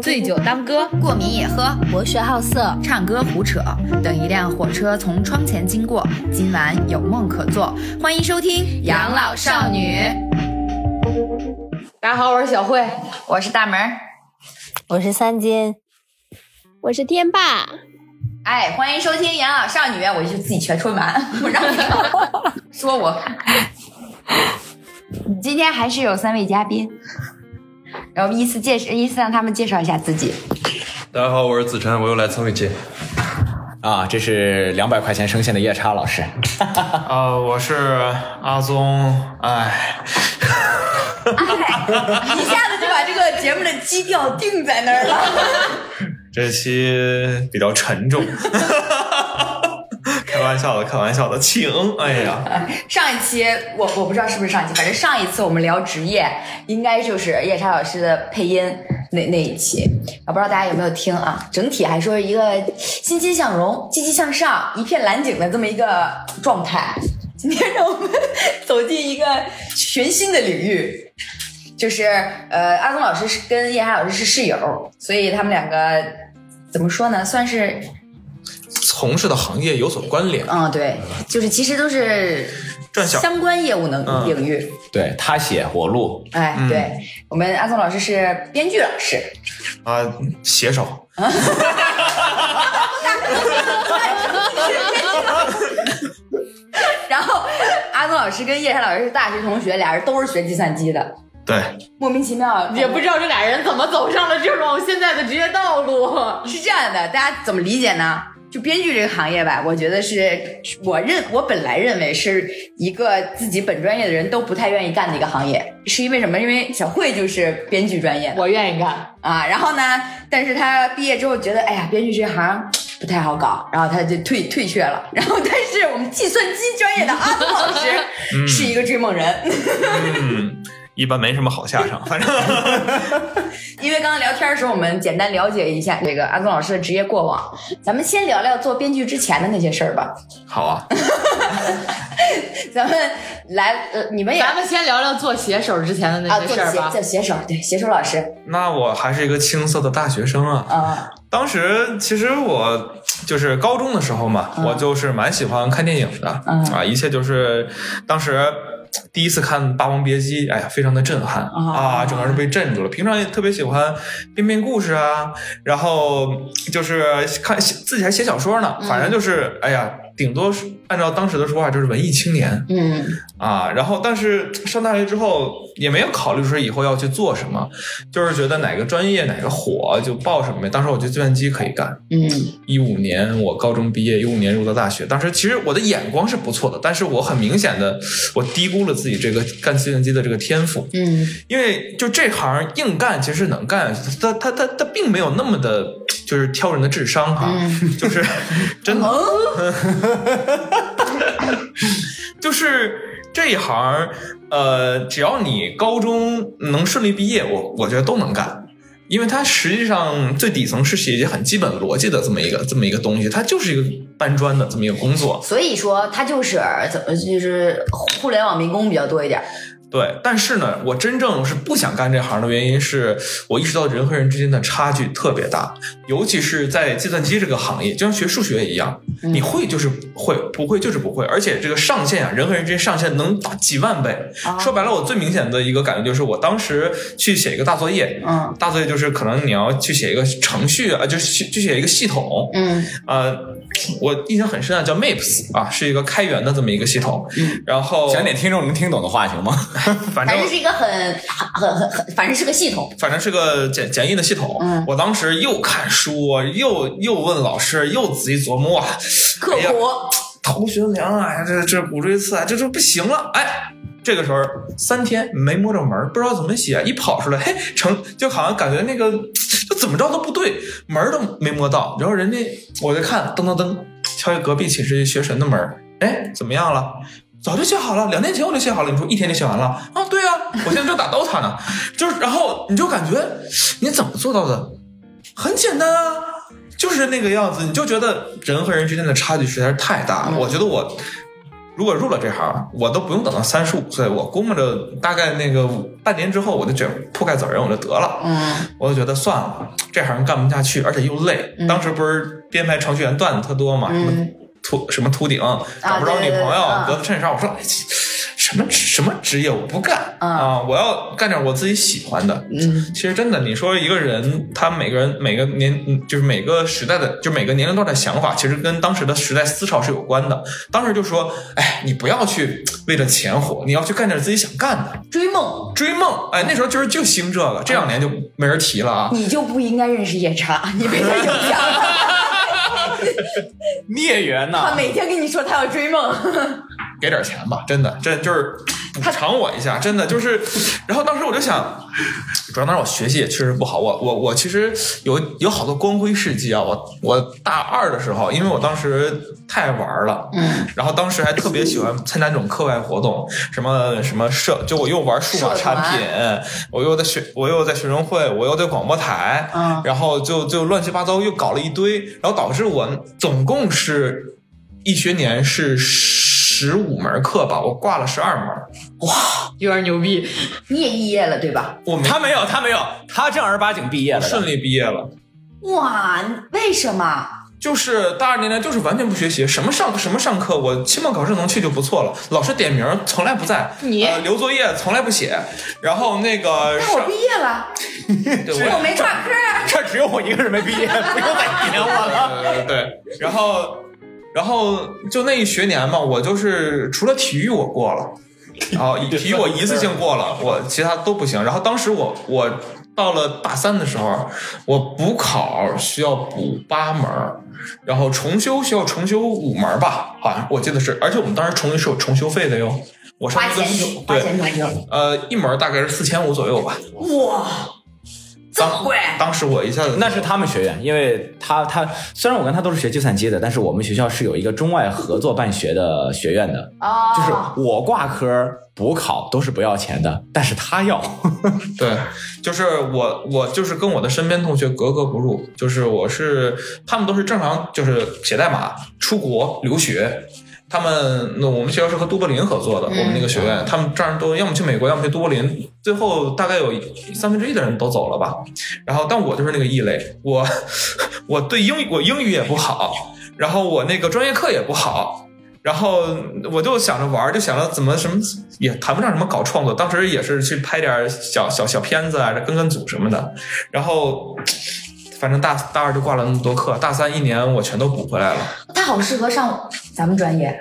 醉酒当歌，过敏也喝，博学好色，唱歌胡扯。等一辆火车从窗前经过，今晚有梦可做。欢迎收听《养老少女》。大家好，我是小慧，我是大门，我是三金，我是天霸。哎，欢迎收听《养老少女》，我就自己全说完，我让你说我。今天还是有三位嘉宾。然后依次介绍，依次让他们介绍一下自己。大家好，我是子晨，我又来蹭一期。啊，这是两百块钱声线的夜叉老师。啊，我是阿宗。哎，一下子就把这个节目的基调定在那儿了。这期比较沉重。开玩笑的，开玩笑的，请。哎呀，上一期我我不知道是不是上一期，反正上一次我们聊职业，应该就是夜叉老师的配音那那一期，我不知道大家有没有听啊？整体还说一个欣欣向荣、积极向上、一片蓝景的这么一个状态。今天让我们走进一个全新的领域，就是呃，阿东老师是跟叶海老师是室友，所以他们两个怎么说呢？算是。从事的行业有所关联，嗯，对，就是其实都是相关业务能领域。对他写我录，哎，对我们阿松老师是编剧老师，啊，写手。然后阿松老师跟叶山老师是大学同学，俩人都是学计算机的。对，莫名其妙，也不知道这俩人怎么走上了这种现在的职业道路。是这样的，大家怎么理解呢？就编剧这个行业吧，我觉得是我认我本来认为是一个自己本专业的人都不太愿意干的一个行业，是因为什么？因为小慧就是编剧专业，我愿意干啊。然后呢，但是他毕业之后觉得，哎呀，编剧这行不太好搞，然后他就退退却了。然后，但是我们计算机专业的阿东老师是一个追梦人。一般没什么好下场，反正。因为刚刚聊天的时候，我们简单了解一下这个安宗老师的职业过往。咱们先聊聊做编剧之前的那些事儿吧。好啊。咱们来，呃，你们也。咱们先聊聊做写手之前的那些事儿吧。做写手，对，写手老师。那我还是一个青涩的大学生啊。啊。当时其实我就是高中的时候嘛，我就是蛮喜欢看电影的。啊，一切就是当时。第一次看《霸王别姬》，哎呀，非常的震撼啊，整个人被震住了。平常也特别喜欢编编故事啊，然后就是看自己还写小说呢，反正就是哎呀。顶多是按照当时的说法，就是文艺青年，嗯啊，然后但是上大学之后也没有考虑说以后要去做什么，就是觉得哪个专业哪个火就报什么呗。当时我觉得计算机可以干，嗯，一五年我高中毕业，一五年入的大学。当时其实我的眼光是不错的，但是我很明显的我低估了自己这个干计算机的这个天赋，嗯，因为就这行硬干其实能干，他他他他并没有那么的，就是挑人的智商哈，就是真的。就是这一行，呃，只要你高中能顺利毕业，我我觉得都能干，因为它实际上最底层是写一些很基本逻辑的这么一个这么一个东西，它就是一个搬砖的这么一个工作。所以说，它就是怎么就是互联网民工比较多一点。对，但是呢，我真正是不想干这行的原因是我意识到人和人之间的差距特别大，尤其是在计算机这个行业，就像学数学一样，你会就是会，不会就是不会，而且这个上限啊，人和人之间上限能打几万倍。说白了，我最明显的一个感觉就是，我当时去写一个大作业，嗯，大作业就是可能你要去写一个程序啊，就是去去写一个系统，嗯，呃。我印象很深啊，叫 Maps 啊，是一个开源的这么一个系统。嗯，然后讲点听众能听懂的话行吗？反正是一个很很很很，反正是个系统，反正是个简简易的系统。嗯，我当时又看书，又又问老师，又仔细琢磨，哇，刻苦，头悬梁啊，这这骨锥刺啊，这这不行了。哎，这个时候三天没摸着门，不知道怎么写，一跑出来，嘿，成就好像感觉那个。就怎么着都不对，门都没摸到。然后人家我就看，噔噔噔，敲一隔壁寝室学神的门哎，怎么样了？早就写好了，两天前我就写好了。你说一天就写完了？啊，对啊，我现在正打 DOTA 呢。就是，然后你就感觉你怎么做到的？很简单啊，就是那个样子。你就觉得人和人之间的差距实在是太大了。我觉得我如果入了这行，我都不用等到三十五岁，我估摸着大概那个半年之后，我就卷铺盖走人，我就得了。嗯，我就觉得算了，这行干不下去，而且又累。当时不是编排程序员段子特多嘛，什么秃什么秃顶，找不着女朋友，啊对对对得子衬衫。我说，哎，什么什么职业我不干嗯啊，我要干点我自己喜欢的。嗯，其实真的，你说一个人，他每个人每个年，嗯就是每个时代的，就每个年龄段的想法，其实跟当时的时代思潮是有关的。当时就说，哎，你不要去为了钱活，你要去干点自己想干的，追梦，追梦。哎，那时候就是就兴这个，这两年就没人提了啊。你就不应该认识夜叉，你被他影响了。孽缘呐、他每天跟你说他要追梦，给点钱吧，真的，这就是补偿我一下，真的就是。然后当时我就想，主要当时我学习也确实不好，我我我其实有有好多光辉事迹啊。我我大二的时候，因为我当时太爱玩了，嗯，然后当时还特别喜欢参加这种课外活动，什么什么社，就我又玩数码产品，我又在学，我又在学生会，我又在广播台，嗯然后就就乱七八糟又搞了一堆，然后导致我总共是一学年是十五门课吧，我挂了十二门，有点牛逼。你也毕业了对吧？我没他没有，他没有，他正儿八经毕业了。顺利毕业了。哇，为什么？就是大二那年，就是完全不学习，什么上什么上课，我期末考试能去就不错了。老师点名从来不在，你呃、留作业从来不写，然后那个上那我毕业了，对我没挂科啊。这只有我一个人没毕业，不用再点我了。呃对，然后然后就那一学年嘛，我就是除了体育我过了，然后体育我一次性过了，我其他都不行。然后当时我我到了大三的时候，我补考需要补八门。然后重修需要重修五门吧，好像我记得是，而且我们当时重修是有重修费的哟。我上一个花钱花对，钱重修，呃，一门大概是四千五左右吧。哇，这么当贵？当时我一下子那是他们学院，因为他他虽然我跟他都是学计算机的，但是我们学校是有一个中外合作办学的学院的，哦，就是我挂科补考都是不要钱的，但是他要。对，就是我，我就是跟我的身边同学格格不入，就是我是他们都是正常，就是写代码、出国留学。他们那我们学校是和都柏林合作的，我们那个学院，他们这样都要么去美国，要么去都柏林，最后大概有三分之一的人都走了吧。然后，但我就是那个异类，我 我对英语我英语也不好，然后我那个专业课也不好，然后我就想着玩，就想着怎么什么也谈不上什么搞创作。当时也是去拍点小小小片子啊，跟跟组什么的。然后反正大大二就挂了那么多课，大三一年我全都补回来了。他好适合上咱们专业，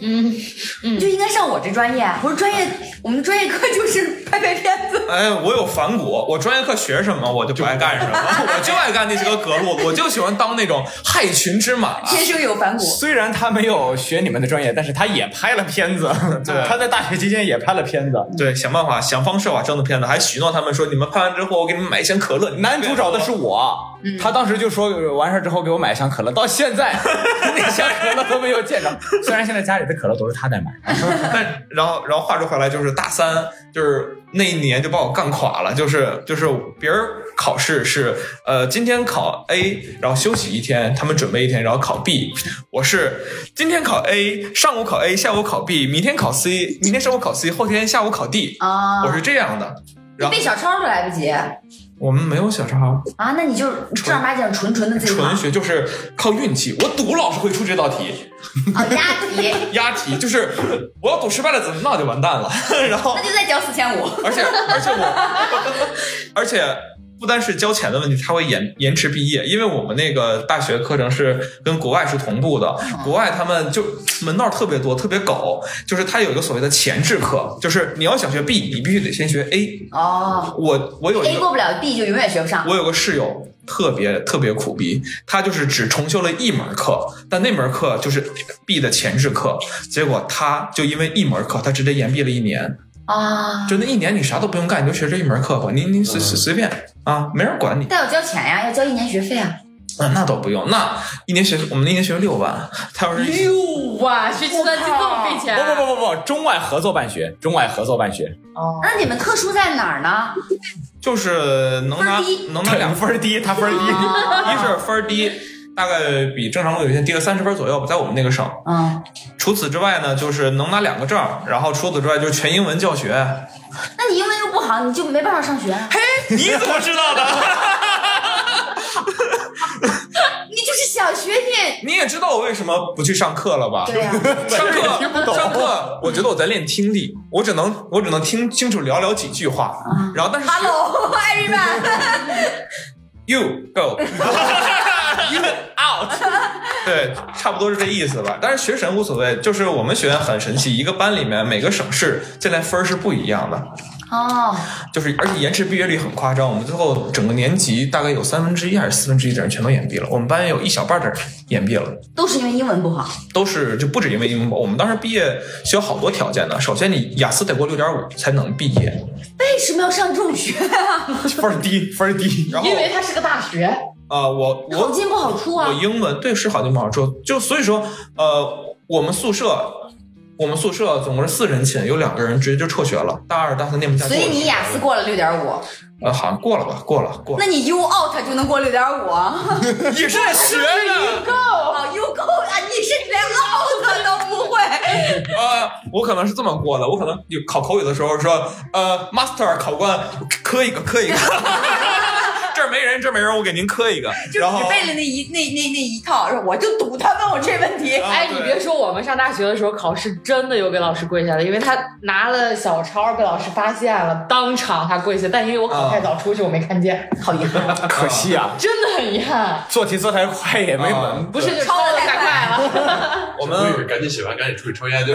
嗯你就应该上我这专业。我说专业，我们专业课就是拍拍片子。哎，我有反骨，我专业课学什么我就不爱干什么，我就爱干那些个格路，我就喜欢当那种害群之马。天生有反骨，虽然他没有学你们的专业，但是他也拍了片子。对他在大学期间也拍了片子。对，想办法想方设法挣的片子，还许诺他们说，你们拍完之后我给你们买一箱可乐。男主找的是我，他当时就说完事儿之后给我买一箱可乐，到现在 那箱可乐都没有见着。虽然现在家里的可乐都是他在买，但然后然后话说回来，就是大三，就是那一年就把我干垮了。就是就是别人考试是呃今天考 A，然后休息一天，他们准备一天，然后考 B。我是今天考 A，上午考 A，下午考 B，明天考 C，明天上午考 C，后天下午考 D。啊我是这样的。然后背小抄都来不及啊！我们没有小抄啊，那你就正儿八经纯纯的自己纯学就是靠运气。我赌老师会出这道题，啊，押题，押题就是我要赌失败了，怎么那就完蛋了。然后那就再交四千五。而且而且我，而且不单是交钱的问题，它会延延迟毕业，因为我们那个大学课程是跟国外是同步的，国外他们就门道特别多，特别狗，就是他有一个所谓的前置课，就是你要想学 B，你必须得先学 A。哦我我有一，A 个过不了 B 就永远学不上。我有个室友特别特别苦逼，他就是只重修了一门课，但那门课就是 B 的前置课，结果他就因为一门课，他直接延毕了一年。啊，就那一年你啥都不用干，你就学这一门课吧，你你随随随便啊，没人管你。但要交钱呀，要交一年学费啊。啊，那倒不用，那一年学我们那一年学六万，他要是六万，学计算机这么费钱？不不不不不，中外合作办学，中外合作办学，哦，那你们特殊在哪儿呢？就是能拿能拿两分儿低，他分儿低。一是分儿低，大概比正常录取线低了三十分左右吧，在我们那个省。嗯，除此之外呢，就是能拿两个证，然后除此之外就是全英文教学。那你英文又不好，你就没办法上学嘿。你怎么知道的？你就是想学你，你也知道我为什么不去上课了吧？对呀、上课上课，我觉得我在练听力，我只能我只能听清楚寥寥几句话，然后但是学 Hello, everyone。you go you out，对，差不多是这意思吧。但是学神无所谓，就是我们学院很神奇，一个班里面每个省市进来分儿是不一样的，哦，就是而且延迟毕业率很夸张。我们最后整个年级大概有三分之一还是四分之一的人全都延毕了，我们班有一小半的人延毕了。都是因为英文不好。都是就不止因为英文不好，我们当时毕业需要好多条件呢。首先，你雅思得过六点五才能毕业，为什么要上重学啊？分低，分低。然后因为它是个大学，呃，我我好进不好出啊我。英文对是好进不好出，就所以说呃，我们宿舍我们宿舍总共是四人寝，有两个人直接就辍学了，大二大三念不下去。所以你雅思过了六点五，呃好像过了吧，过了过了那，你 U out 就能过六点五 啊？你是学的。，U go 啊，你是连 out 都不会。呃，我可能是这么过的，我可能有考口语的时候说，呃，master 考官磕一个，磕一个，这儿没人，这儿没人，我给您磕一个，就然后只背了那一那那那一套，我就赌他问我这问题。啊哎，你别说，我们上大学的时候考试真的有给老师跪下的，因为他拿了小抄被老师发现了，当场他跪下，但因为我考太早出去，我没看见，好遗憾，可惜啊，真的很遗憾。做题做太快也没啊门。不是，就抄的太快了。我们赶紧写完，赶紧出去抽烟去。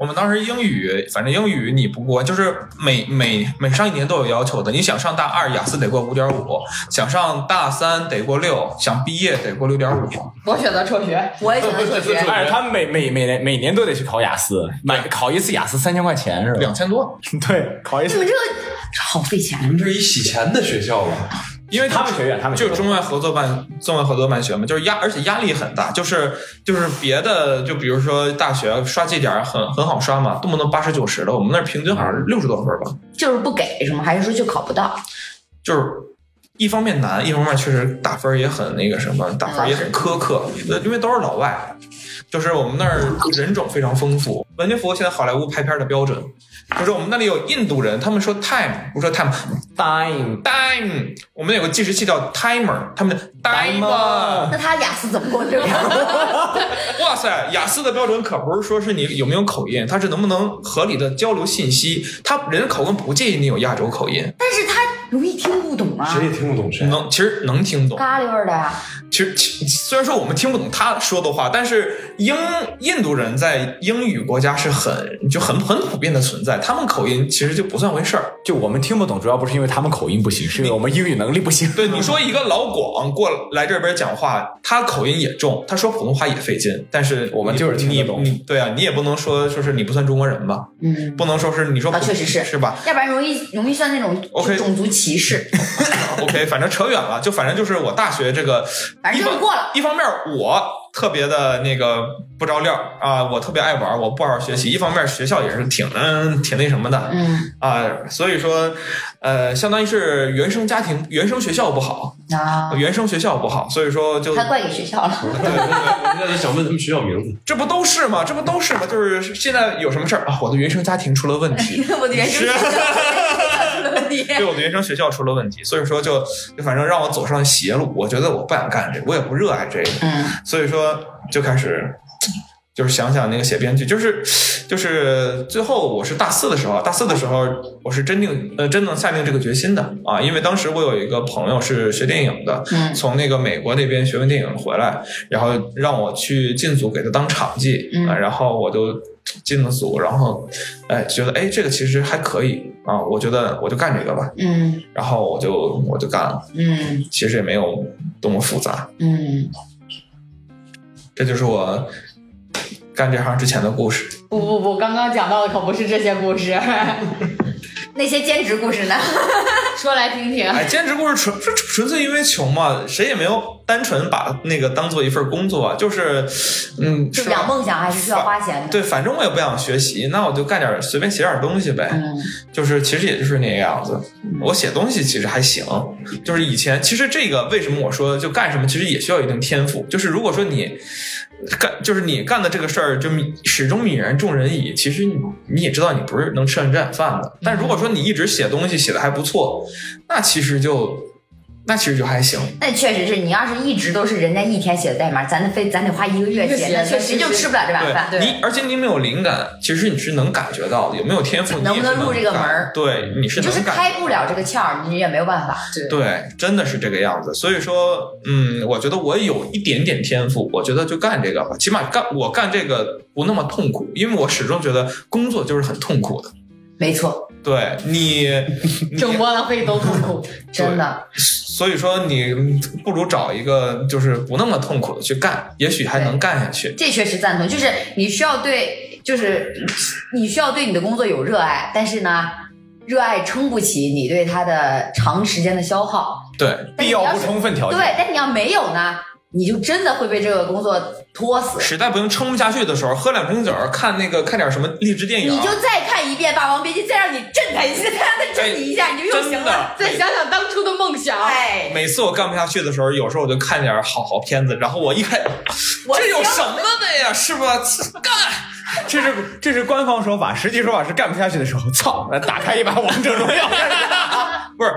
我们当时英语，反正英语你不过，就是每每每上一年都有要求的。你想上大二，雅思得过五点五；想上大三得过六；想毕业得过六点五。我选择辍学，我也选择辍学。但是他每每每年每年都得去考雅思，买考一次雅思三千块钱是吧？两千多，对，考一次你们这个好费钱你。们这是一洗钱的学校吧？因为他们学院，他们就中外合作办中外合作办学嘛，就是压，而且压力很大，就是就是别的，就比如说大学刷绩点很很好刷嘛，动不动八十九十的，我们那儿平均好像是六十多分吧，就是不给是吗？还是说就考不到？就是一方面难，一方面确实打分也很那个什么，打分也很苛刻，呃因为都是老外，就是我们那儿人种非常丰富，完全符合现在好莱坞拍片的标准。就是我们那里有印度人，他们说 time，不说 time，time time，我们有个计时器叫 timer，他们 timer。那他雅思怎么过这个？哇塞，雅思的标准可不是说是你有没有口音，他是能不能合理的交流信息。他人家口音不介意你有亚洲口音，但是他容易听不懂啊谁，也听不懂谁。能其实能听懂。咖喱味儿的呀。其实其虽然说我们听不懂他说的话，但是英印度人在英语国家是很就很很普遍的存在，他们口音其实就不算回事儿。就我们听不懂，主要不是因为他们口音不行，是因为我们英语能力不行。对，你说一个老广过来这边讲话，他口音也重，他说普通话也费劲，但是我们就是听得你懂你对啊，你也不能说说是你不算中国人吧，嗯，不能说是你说确实是是吧？要不然容易容易算那种 OK 种族歧视。OK，反正扯远了，就反正就是我大学这个，反正就过了一方面我特别的那个不着调啊，我特别爱玩，我不好好学习。一方面学校也是挺嗯挺那什么的，嗯啊，所以说呃，相当于是原生家庭、原生学校不好，啊，原生学校不好，所以说就他怪给学校了。对对对，我现在就想问他们学校名字。这不都是吗？这不都是吗？就是现在有什么事儿啊？我的原生家庭出了问题，我的原生家庭出了问题。对我的原生学校出了问题，所以说就就反正让我走上邪路。我觉得我不想干这个，我也不热爱这个，嗯所以说就开始就是想想那个写编剧，就是就是最后我是大四的时候，大四的时候我是真定呃真能下定这个决心的啊，因为当时我有一个朋友是学电影的，嗯从那个美国那边学完电影回来，然后让我去进组给他当场记、嗯啊，然后我就进了组，然后哎觉得哎这个其实还可以啊，我觉得我就干这个吧，嗯。然后我就我就干了，嗯。其实也没有多么复杂，嗯，这就是我干这行之前的故事。不不不，刚刚讲到的可不是这些故事。那些兼职故事呢？说来听听。哎，兼职故事纯纯纯粹因为穷嘛，谁也没有单纯把那个当做一份工作，就是，嗯，就是养梦想还是需要花钱的。对，反正我也不想学习，那我就干点随便写点东西呗。嗯，就是其实也就是那个样子。我写东西其实还行，就是以前其实这个为什么我说就干什么，其实也需要一定天赋。就是如果说你干，就是你干的这个事儿就始终泯然众人矣，其实你你也知道你不是能吃上这碗饭的。但如果说你一直写东西写的还不错，那其实就那其实就还行。那确实是你要是一直都是人家一天写的代码，咱得非咱得花一个月写，那确实就吃不了这碗饭。对你，而且你没有灵感，其实你是能感觉到的，有没有天赋，你也能不能入这个感门儿对，你是你就是能感开不了这个窍，你也没有办法。对，真的是这个样子。所以说，嗯，我觉得我有一点点天赋，我觉得就干这个吧。起码干我干这个不那么痛苦，因为我始终觉得工作就是很痛苦的。没错，对你，你整窝囊废都痛苦。真的。所以说你不如找一个就是不那么痛苦的去干，也许还能干下去。这确实赞同，就是你需要对，就是你需要对你的工作有热爱，但是呢，热爱撑不起你对它的长时间的消耗。对，必要不充分条件。对，但你要没有呢，你就真的会被这个工作拖死。实在不行撑不下去的时候，喝两瓶酒，看那个看点什么励志电影，你就再看一遍《霸王别姬》，再让你震他一下，再震你一下，你就又行了。再想想当初的梦想，哎，每次我干不下去的时候，有时候我就看点好好片子，然后我一看，这有什么的呀？是吧？干！这是这是官方说法，实际说法是干不下去的时候，操，打开一把王者荣耀。不是，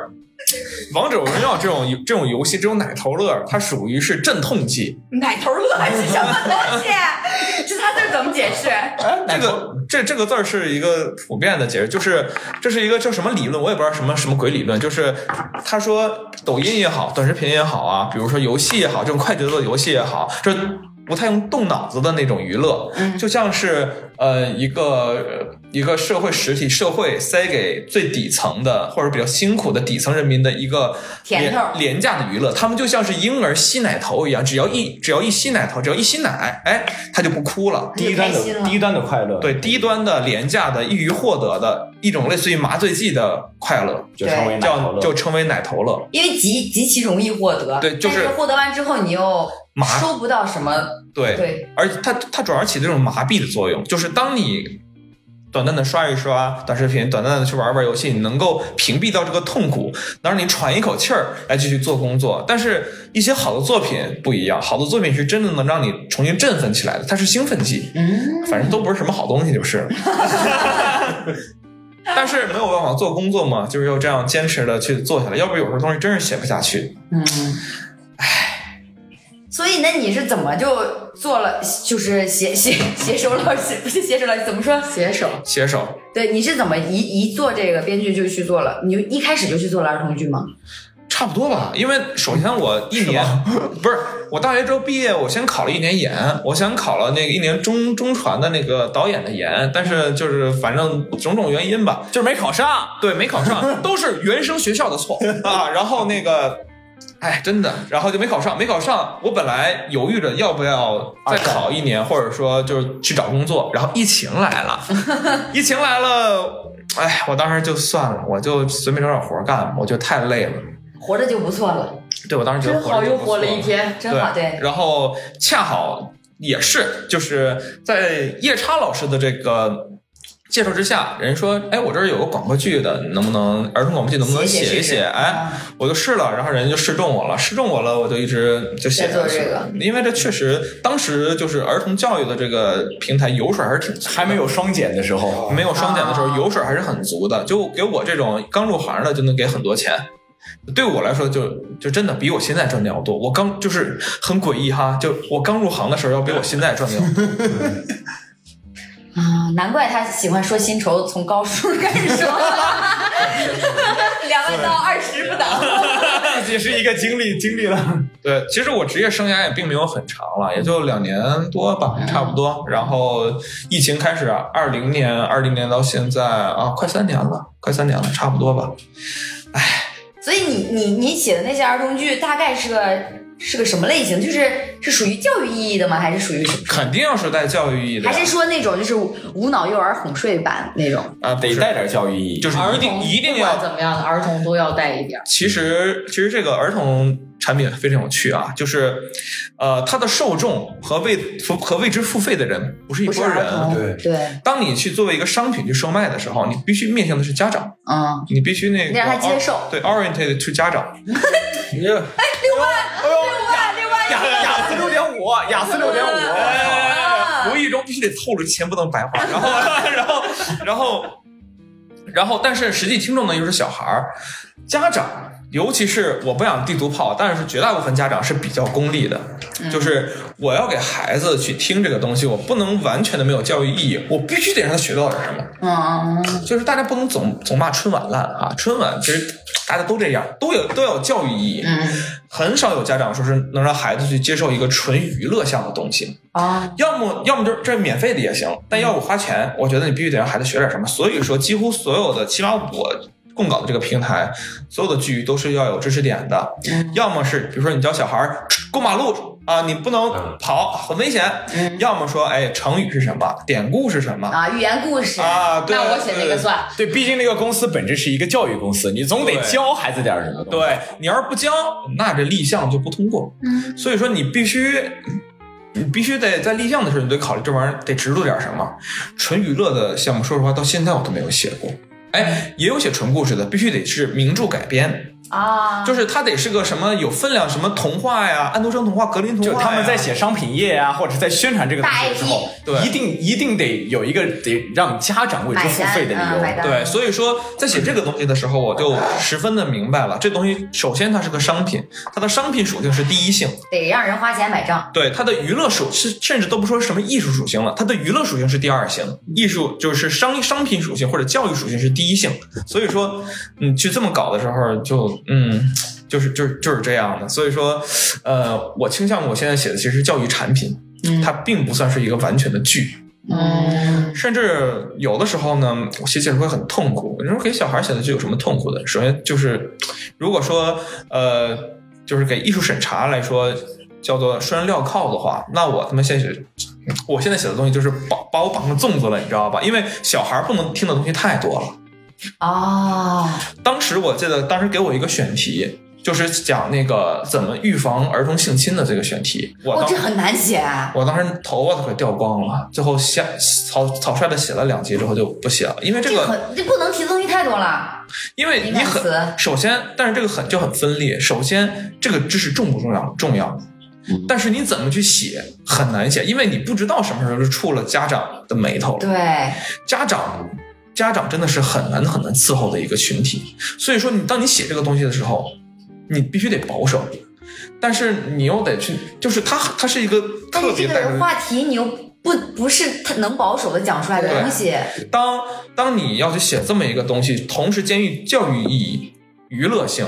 王者荣耀这种这种游戏，这种奶头乐，它属于是镇痛剂。奶头乐是什么东西？这仨字怎么解释？这个这这个字儿是一个普遍的解释，就是这是一个叫什么理论，我也不知道什么什么鬼理论，就是他说抖音也好，短视频也好啊，比如说游戏也好，这种快节奏的游戏也好，这不太用动脑子的那种娱乐，就像是呃一个呃一个社会实体社会塞给最底层的或者比较辛苦的底层人民的一个廉甜头廉价的娱乐，他们就像是婴儿吸奶头一样，只要一只要一吸奶头，只要一吸奶，哎，他就不哭了。低端的低端的快乐，对低端的、廉价的、易于获得的一种类似于麻醉剂的快乐，就成为奶头叫乐。就称为奶头乐。因为极极其容易获得，对就是获得完之后你又麻收不到什么，对，对，而且它它主要起这种麻痹的作用，就是当你短暂的刷一刷短视频，短暂的去玩玩游戏，你能够屏蔽掉这个痛苦，能让你喘一口气儿来继续做工作。但是，一些好的作品不一样，好的作品是真的能让你重新振奋起来的，它是兴奋剂。嗯，反正都不是什么好东西，就是。但是没有办法做工作嘛，就是要这样坚持的去做下来，要不有时候东西真是写不下去。嗯，唉，所以那你是怎么就做了，就是写写写手老师不是携手老师怎么说？携手。携手，对，你是怎么一一做这个编剧就去做了？你就一开始就去做了儿童剧吗？差不多吧，因为首先我一年 不是我大学之后毕业，我先考了一年研，我先考了那个一年中中传的那个导演的研，但是就是反正种种原因吧，就是没考上，对，没考上，都是原生学校的错 啊。然后那个，哎，真的，然后就没考上，没考上。我本来犹豫着要不要再考一年，或者说就是去找工作，然后疫情来了，疫情来了，哎，我当时就算了，我就随便找点活干，我觉得太累了。活着就不错了，对，我当时觉得真好，又活了一天。真好，对。然后恰好也是，就是在夜叉老师的这个介绍之下，人说，哎，我这儿有个广播剧的，能不能儿童广播剧能不能写一写？哎啊，我就试了，然后人家就试中我了，试中我了，我就一直就写在做下去这个因为这确实当时就是儿童教育的这个平台油水还是挺足的还没有双减的时候，没有双减的时候，啊油水还是很足的。就给我这种刚入行的，就能给很多钱。对我来说就，就真的比我现在赚的要多。我刚就是很诡异哈，就我刚入行的时候，要比我现在赚的要多。啊，难怪他喜欢说薪酬从高数开始说，两万到二十不等。自己是一个经历经历了。对，其实我职业生涯也并没有很长了，也就两年多吧，差不多。然后疫情开始，二零年、二零年到现在啊，快三年了，快三年了，差不多吧。所以你你你写的那些儿童剧大概是个是个什么类型？就是是属于教育意义的吗？还是属于什么？肯定要是带教育意义的，还是说那种就是无脑幼儿哄睡版那种？啊，得带点教育意义。就是一定儿童一定要怎么样的儿童都要带一点。其实，其实这个儿童产品非常有趣啊，就是，呃，它的受众和为付和为之付费的人不是一拨人。对对，当你去作为一个商品去售卖的时候，你必须面向的是家长，嗯，你必须那个你让他接受对，oriented to 家长。你这，哎，六万，哎呦，雅思六点五。哎无意中必须得透露，钱不能白花。然后，然后，然后，然后，但是实际听众呢又是小孩儿，家长。尤其是我不想地图炮，但是绝大部分家长是比较功利的，就是我要给孩子去听这个东西，我不能完全的没有教育意义，我必须得让他学到点什么。就是大家不能总总骂春晚烂啊，春晚其实大家都这样，都有都要有教育意义。嗯很少有家长说是能让孩子去接受一个纯娱乐向的东西，啊，要么要么就是这免费的也行，但要我花钱，我觉得你必须得让孩子学点什么。所以说，几乎所有的，起码我供稿的这个平台，所有的剧都是要有知识点的，要么是比如说你教小孩儿 过马路啊，你不能跑，很危险；要么说，哎，成语是什么，典故是什么啊，寓言故事，啊？对，那我写那个算。对，毕竟那个公司本质是一个教育公司，你总得教孩子点什么。对你要是不教，那这立项就不通过。嗯所以说你必须，你必须得在立项的时候，你得考虑这玩意儿得植入点什么。纯娱乐的项目，说实话，到现在我都没有写过。哎，也有写纯故事的，必须得是名著改编，啊，就是它得是个什么有分量，什么童话呀，安徒生童话、格林童话，就他们在写商品页啊，或者是在宣传这个东西的时候，对一定一定得有一个得让家长为之付费的理由。嗯对，所以说在写这个东西的时候，我就十分的明白了，这东西首先它是个商品，它的商品属性是第一性，得让人花钱买账。对它的娱乐属是甚至都不说什么艺术属性了，它的娱乐属性是第二性，艺术就是商商品属性或者教育属性是第一性。所以说，你去这么搞的时候就，嗯，就是就是就是这样的。所以说，呃，我倾向我现在写的其实是教育产品，它并不算是一个完全的剧。嗯甚至有的时候呢，我写起来会很痛苦。你说给小孩写的剧有什么痛苦的？首先就是，如果说呃，就是给艺术审查来说叫做拴人镣铐的话，那我他妈现在写，我现在写的东西就是把把我绑成粽子了，你知道吧？因为小孩不能听的东西太多了。啊，当时我记得，当时给我一个选题。就是讲那个怎么预防儿童性侵的这个选题，我哦，当这很难写啊。我当时头发都快掉光了，最后下草草率的写了两集之后就不写了，因为这个，这这不能提的东西太多了。因为你很首先，但是这个很就很分裂。首先，这个知识重不重要？重要。但是你怎么去写很难写，因为你不知道什么时候就触了家长的眉头了。对，家长，家长真的是很难很难伺候的一个群体。所以说，你当你写这个东西的时候，你必须得保守，但是你又得去，就是它它是一个特别带着个话题你又不不是他能保守的讲出来的东西。当当你要去写这么一个东西，同时兼具教育意义、娱乐性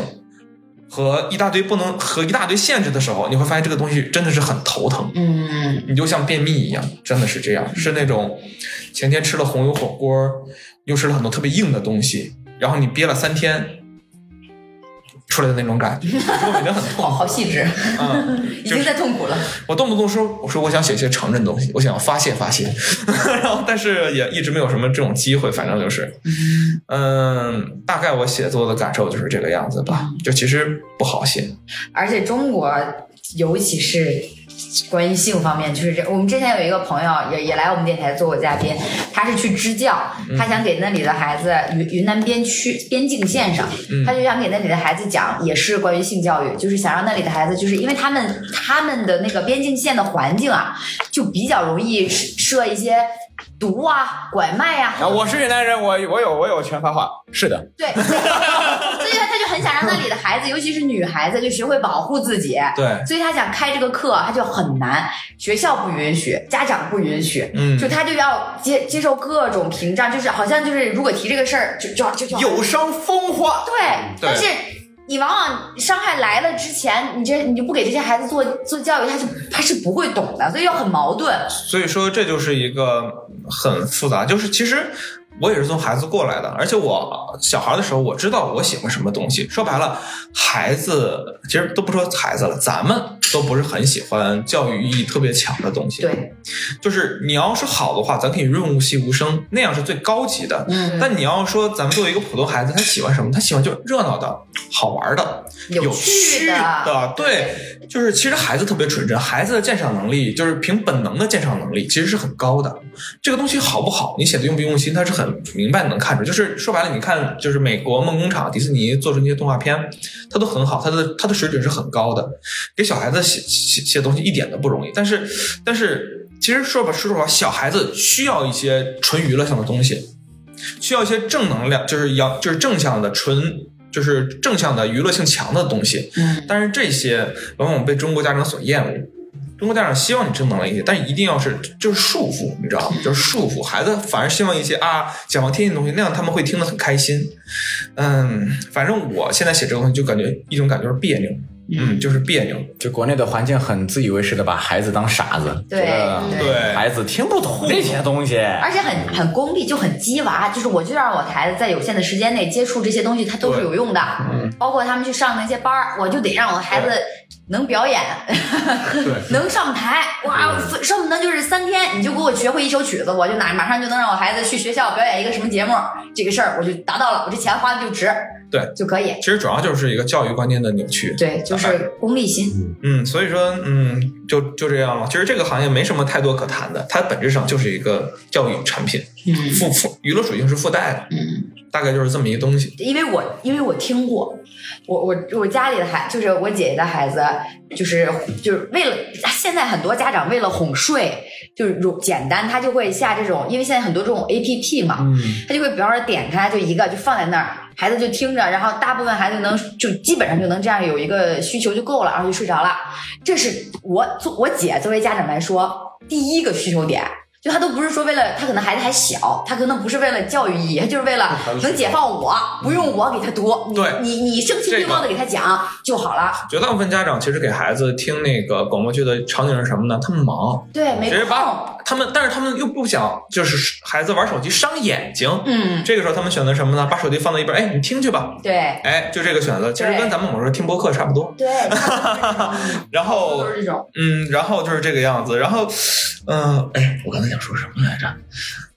和一大堆不能和一大堆限制的时候，你会发现这个东西真的是很头疼。嗯，你就像便秘一样，真的是这样，是那种前天吃了红油火锅，又吃了很多特别硬的东西，然后你憋了三天出来的那种感觉，我已经很痛好苦。好细致，嗯，已经在痛苦了。我动不动说，我说我想写一些成人的东西，我想要发泄发泄，然后但是也一直没有什么这种机会，反正就是，嗯，大概我写作的感受就是这个样子吧，就其实不好写，而且中国，尤其是关于性方面，就是这。我们之前有一个朋友也也来我们电台做过嘉宾，他是去支教，他想给那里的孩子云云南边区边境线上，他就想给那里的孩子讲，也是关于性教育，就是想让那里的孩子，就是因为他们他们的那个边境线的环境啊，就比较容易设一些毒啊、拐卖啊，啊，我是云南人，我我有我有权发话，是的，对，所以他他就很想让那里的孩子，尤其是女孩子，就学会保护自己。对，所以他想开这个课，他就很难，学校不允许，家长不允许，嗯。就他就要接接受各种屏障，就是好像就是如果提这个事儿，就就就就有伤风化。对，对。但是你往往伤害来了之前，你这你就不给这些孩子做做教育，他就他是不会懂的，所以又很矛盾。所以说这就是一个很复杂，就是其实。我也是从孩子过来的，而且我小孩的时候，我知道我喜欢什么东西。说白了，孩子其实都不说孩子了，咱们都不是很喜欢教育意义特别强的东西。，对，就是你要是好的话，咱可以润物细无声，那样是最高级的。嗯，但你要说咱们作为一个普通孩子，他喜欢什么？他喜欢就热闹的、好玩的、有趣趣的的。对，就是其实孩子特别纯真，孩子的鉴赏能力就是凭本能的鉴赏能力其实是很高的。这个东西好不好，你写的用不用心，他是很明白能看出。就是说白了，你看，就是美国梦工厂、迪士尼做出那些动画片，它都很好，它的它的水准是很高的。给小孩子写写写东西一点都不容易，但是但是其实说吧，说实话，小孩子需要一些纯娱乐性的东西，需要一些正能量，就是要就是正向的纯。就是正向的娱乐性强的东西，嗯，但是这些往往被中国家长所厌恶。中国家长希望你正能量一些，但一定要是就是束缚，你知道吗？就是束缚孩子，反而希望一些啊解放天性的东西，那样他们会听得很开心。嗯，反正我现在写这个东西就感觉一种感觉是别扭，嗯，就是别扭。就国内的环境很自以为是的把孩子当傻子，对对孩子听不懂这些东西。而且很很功利，就很鸡娃，就是我就让我孩子在有限的时间内接触这些东西，他都是有用的。包括他们去上那些班儿，我就得让我的孩子能表演，能上台。哇，恨不得就是三天你就给我学会一首曲子，我就哪马上就能让我孩子去学校表演一个什么节目，这个事儿我就达到了，我这钱花的就值，对，就可以。其实主要就是一个教育观念的扭曲。对，就是功利心。嗯，所以说，嗯，就就这样了。其实这个行业没什么太多可谈的，它本质上就是一个教育产品，嗯附附娱乐属性是附带的，嗯。大概就是这么一个东西。因为我因为我听过，我我我家里的孩就是我姐姐的孩子，就是就是为了现在很多家长为了哄睡，就是容简单，他就会下这种，因为现在很多这种 A P P 嘛，嗯，他就会比方说点开就一个就放在那儿，孩子就听着，然后大部分孩子能就基本上就能这样有一个需求就够了，然后就睡着了。这是我作我姐作为家长来说第一个需求点。就他都不是说为了他可能孩子还小，他可能不是为了教育意义，他就是为了能解放我，不用我给他读，对你你声情并茂的给他讲就好了。绝大部分家长其实给孩子听那个广播剧的场景是什么呢？他们忙，对，没空。把他们，但是他们又不想就是孩子玩手机伤眼睛。嗯，这个时候他们选择什么呢？把手机放在一边，哎，你听去吧。对哎，就这个选择，其实跟咱们某时候听播客差不多。对，然后。嗯，然后就是这个样子。然后，嗯、哎，我刚才想说什么来着？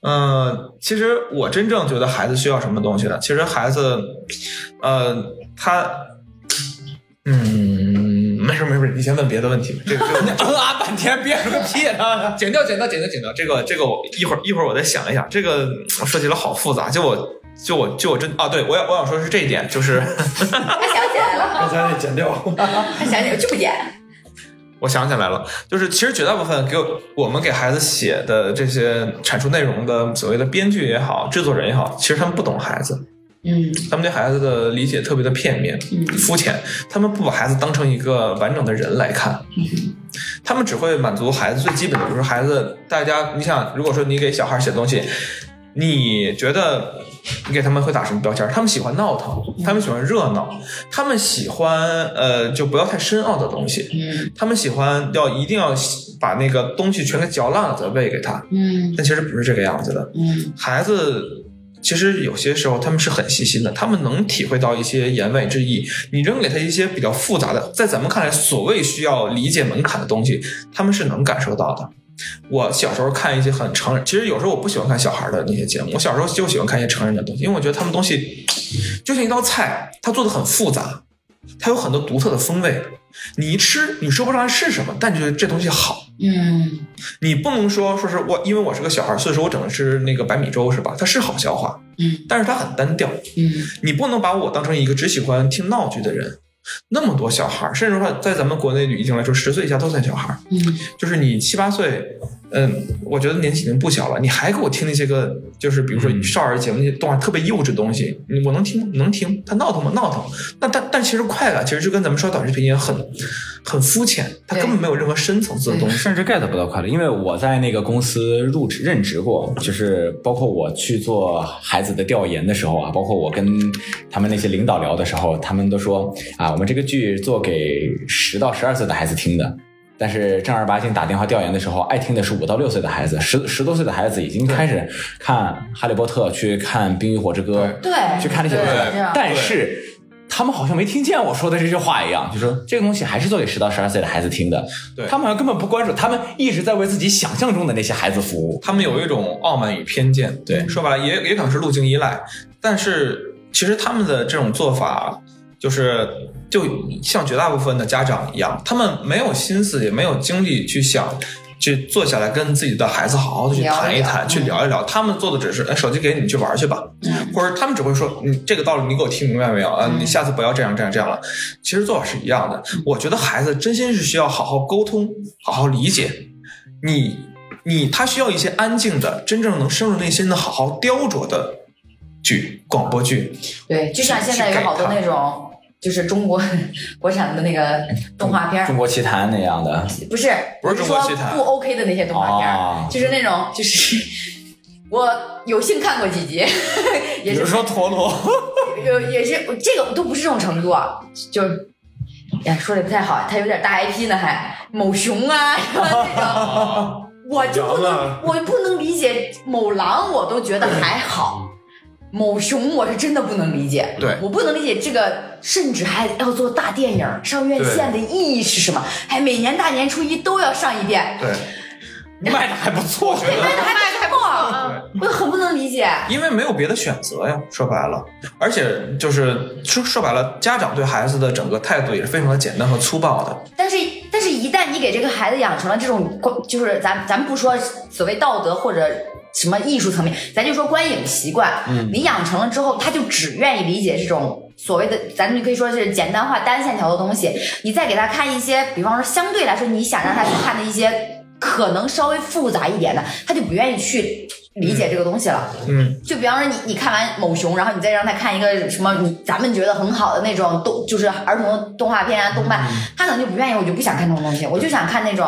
嗯、其实我真正觉得孩子需要什么东西呢？其实孩子，呃，他，嗯，没事没事，你先问别的问题。这个这个 嗯啊半天憋出个屁呢。剪掉，剪掉，剪掉，剪掉。这个，这个我一会儿一会儿我再想一想。这个嗯说起来好复杂，就我就我就我真啊，对我要我想说是这一点，就是他想起来了，刚才那剪掉。他想起来就不剪。我想起来了，就是其实绝大部分给我我们给孩子写的这些阐述内容的所谓的编剧也好，制作人也好，其实他们不懂孩子，嗯他们对孩子的理解特别的片面、嗯肤浅，他们不把孩子当成一个完整的人来看，他们只会满足孩子最基本的，比如说孩子，大家你想，如果说你给小孩写东西，你觉得你给他们会打什么标签？他们喜欢闹腾，他们喜欢热闹，他们喜欢呃，就不要太深奥的东西。嗯他们喜欢要一定要把那个东西全给嚼烂了再喂给他，嗯但其实不是这个样子的。嗯孩子其实有些时候他们是很细心的，他们能体会到一些言外之意。你扔给他一些比较复杂的，在咱们看来所谓需要理解门槛的东西，他们是能感受到的。我小时候看一些很成人，其实有时候我不喜欢看小孩的那些节目，我小时候就喜欢看一些成人的东西，因为我觉得他们东西就像一道菜，它做的很复杂，它有很多独特的风味。你一吃，你说不上来是什么，但你觉得这东西好。嗯你不能说说是我，因为我是个小孩，所以说我只能吃那个白米粥是吧？它是好消化，嗯但是它很单调。嗯你不能把我当成一个只喜欢听闹剧的人。那么多小孩，甚至说在咱们国内女性来说，十岁以下都算小孩。嗯就是你七八岁，嗯，我觉得年纪已经不小了，你还给我听那些个，就是比如说少儿节目那些动画特别幼稚的东西，我能听能听，他闹腾吗？闹腾。那但但其实快感其实就跟咱们刷短视频一样，很很肤浅，它根本没有任何深层次的东西。甚至 get 不到快乐，因为我在那个公司入职任职过，就是包括我去做孩子的调研的时候啊，包括我跟他们那些领导聊的时候，他们都说啊，我们这个剧做给十到十二岁的孩子听的。但是正儿八经打电话调研的时候，爱听的是五到六岁的孩子，十十多岁的孩子已经开始看《哈利波特》，去看《冰与火之歌》，对去看那些东西。但是他们好像没听见我说的这句话一样，就说这个东西还是做给十到十二岁的孩子听的。对他们好像根本不关注，他们一直在为自己想象中的那些孩子服务。他们有一种傲慢与偏见，对说白了也也可能是路径依赖，但是其实他们的这种做法，就是就像绝大部分的家长一样，他们没有心思也没有精力去想。去坐下来跟自己的孩子好好的去聊一聊谈一谈，去聊一聊。他们做的只是，哎，手机给你，你去玩去吧，或者他们只会说，你这个道理你给我听明白没有啊？你下次不要这样这样这样了。其实做法是一样的。我觉得孩子真心是需要好好沟通，好好理解。你你他需要一些安静的、真正能深入内心的、好好雕琢的剧广播剧。对，就像现在有好多那种。就是中国 国产的那个动画片，中国奇谭那样的，不是不是中国奇谭我是说不 OK 的那些动画片就是那种就是 我有幸看过几集，也是说陀螺，有也是这个都不是这种程度，啊，就呀说的不太好，它有点大 IP 呢，还某熊啊什么那种，我就不能我不能理解某狼，我都觉得还好。某熊我是真的不能理解，对。我不能理解这个，甚至还要做大电影上院线的意义是什么？还每年大年初一都要上一遍，对，卖的还不错，我觉得卖的还不错，我很不能理解。因为没有别的选择呀，说白了，而且就是说说白了，家长对孩子的整个态度也是非常的简单和粗暴的。但是，但是一旦你给这个孩子养成了这种，就是咱咱不说所谓道德或者什么艺术层面，咱就说观影习惯，嗯，你养成了之后，他就只愿意理解这种所谓的，咱就可以说是简单化、单线条的东西。你再给他看一些，比方说相对来说你想让他去看的一些可能稍微复杂一点的，他就不愿意去。理解这个东西了，嗯，就比方说你你看完某熊，然后你再让他看一个什么你咱们觉得很好的那种动，就是儿童动画片啊、动漫，他可能就不愿意，我就不想看这种东西，我就想看那种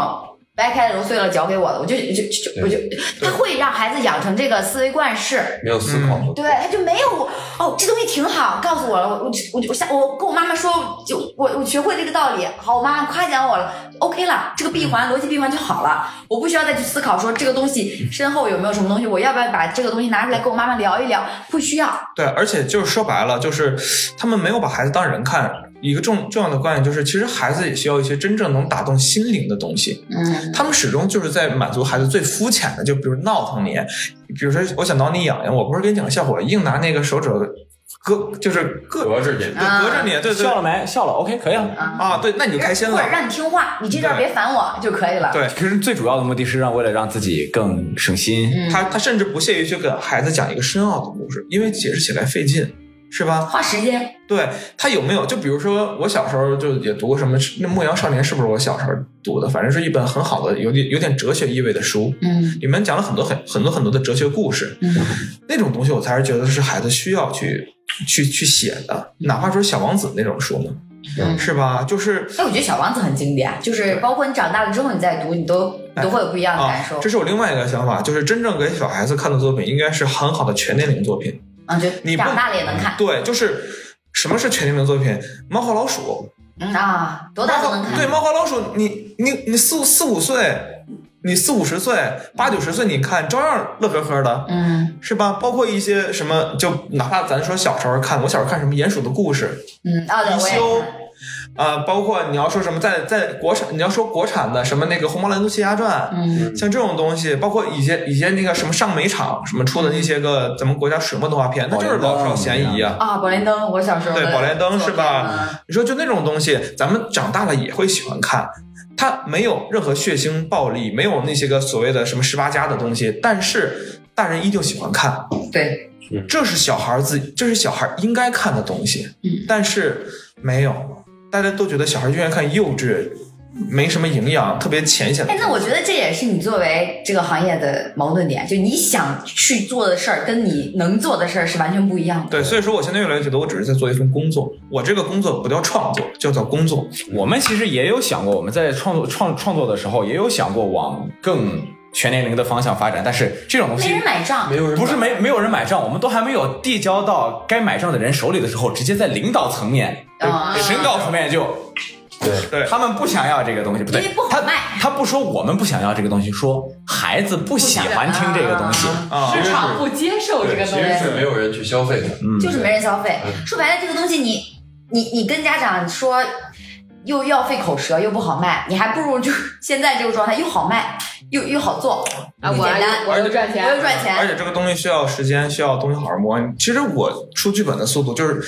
掰开了揉碎了嚼给我的，我就就就我就，他会让孩子养成这个思维惯式，没有思考的。对，他就没有哦，这东西挺好，告诉我了，我我我我下我跟我妈妈说，就我我学会这个道理，好，我妈妈夸奖我了，OK 了，这个闭环逻辑闭环就好了，我不需要再去思考说这个东西身后有没有什么东西，我要不要把这个东西拿出来跟我妈妈聊一聊，不需要，对，而且就是说白了，就是他们没有把孩子当人看。一个重重要的观点就是，其实孩子也需要一些真正能打动心灵的东西。嗯，他们始终就是在满足孩子最肤浅的，就比如闹腾你，比如说我想挠你痒痒，我不是给你讲个笑话，硬拿那个手指隔，就是隔隔着你对，隔着你，对对笑了没？笑了，OK，可以了。啊，对，那你就开心了或者。让你听话，你这段别烦我就可以了。对其实最主要的目的是让为了让自己更省心。嗯他他甚至不屑于去给孩子讲一个深奥的故事，因为解释起来费劲，是吧？花时间，对他有没有？就比如说我小时候就也读过什么那《牧羊少年》，是不是我小时候读的？反正是一本很好的，有点有点哲学意味的书。嗯里面讲了很多很很多很多的哲学故事，嗯那种东西我才是觉得是孩子需要去去去写的，哪怕说《小王子》那种书呢，嗯。是吧？就是哎，我觉得《小王子》很经典，就是包括你长大了之后，你再读，你都你都会有不一样的感受。啊，这是我另外一个想法，就是真正给小孩子看的作品，应该是很好的全年龄作品。嗯，就你不长大了也能看。对，就是什么是全年龄作品？猫和老鼠，嗯啊，多大都能看。对，猫和老鼠，你你你四四五岁，你四五十岁、八九十岁，你看照样乐呵呵的。嗯是吧？包括一些什么，就哪怕咱说小时候看，我小时候看什么《鼹鼠的故事嗯，啊，对，我也啊、包括你要说什么在在国产，你要说国产的什么那个《虹猫蓝兔七侠传》，嗯像这种东西，包括以前以前那个什么上美厂什么出的那些个咱们国家水墨动画片，那就是老少咸宜啊。啊，宝莲灯，我小时候对，宝莲灯是吧？你说就那种东西，咱们长大了也会喜欢看。它没有任何血腥暴力，没有那些个所谓的什么十八家的东西，但是大人依旧喜欢看。对，这是小孩儿自己，这是小孩应该看的东西。嗯但是没有，大家都觉得小孩儿就愿意看幼稚，没什么营养，特别浅显的哎，。那我觉得这也是你作为这个行业的矛盾点，就你想去做的事儿跟你能做的事儿是完全不一样的。对，所以说我现在越来越觉得我只是在做一份工作，我这个工作不叫创作，叫做工作。我们其实也有想过，我们在创作创创作的时候，也有想过往更全年龄的方向发展，但是这种东西没西人买账没，有人不是没没有人买账，我们都还没有递交到该买账的人手里的时候，直接在领导层面、啊审稿层面就对对他们不想要这个东西，不对因为不好，他卖他不说我们不想要这个东西，说孩子不喜欢听这个东西。啊市场不接受这，个东西。其实是没有人去消费的。嗯，就是没人消费。嗯说白了，这个东西你你你跟家长说，又要费口舌，又不好卖，你还不如就现在这个状态又好卖，又又好做啊，我又简单，我又赚钱，我又赚钱，而且这个东西需要时间，需要东西好好磨。其实我出剧本的速度就是，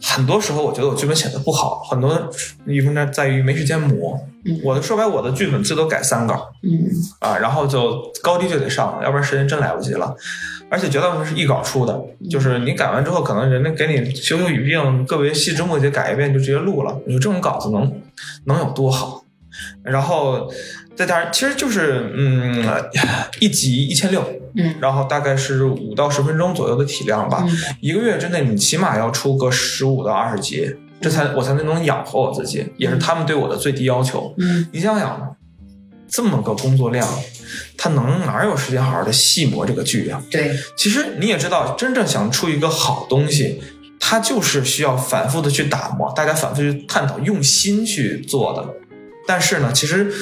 很多时候我觉得我剧本写的不好，很多一方面在于没时间磨。我的说白，我的剧本最多改三稿，嗯，啊，然后就高低就得上，要不然时间真来不及了。而且绝大部分是一稿出的，就是你改完之后，可能人家给你修修语病，个别细枝末节改一遍就直接录了。你说这种稿子能能有多好？然后再加上，其实就是嗯，一集一千六，嗯，然后大概是五到十分钟左右的体量吧。嗯一个月之内，你起码要出个十五到二十集，这才我才能养活我自己，也是他们对我的最低要求。嗯，你想想，这么个工作量，他能哪有时间好好的细磨这个剧啊？对，其实你也知道，真正想出一个好东西，它就是需要反复的去打磨，大家反复去探讨，用心去做的。但是呢，其实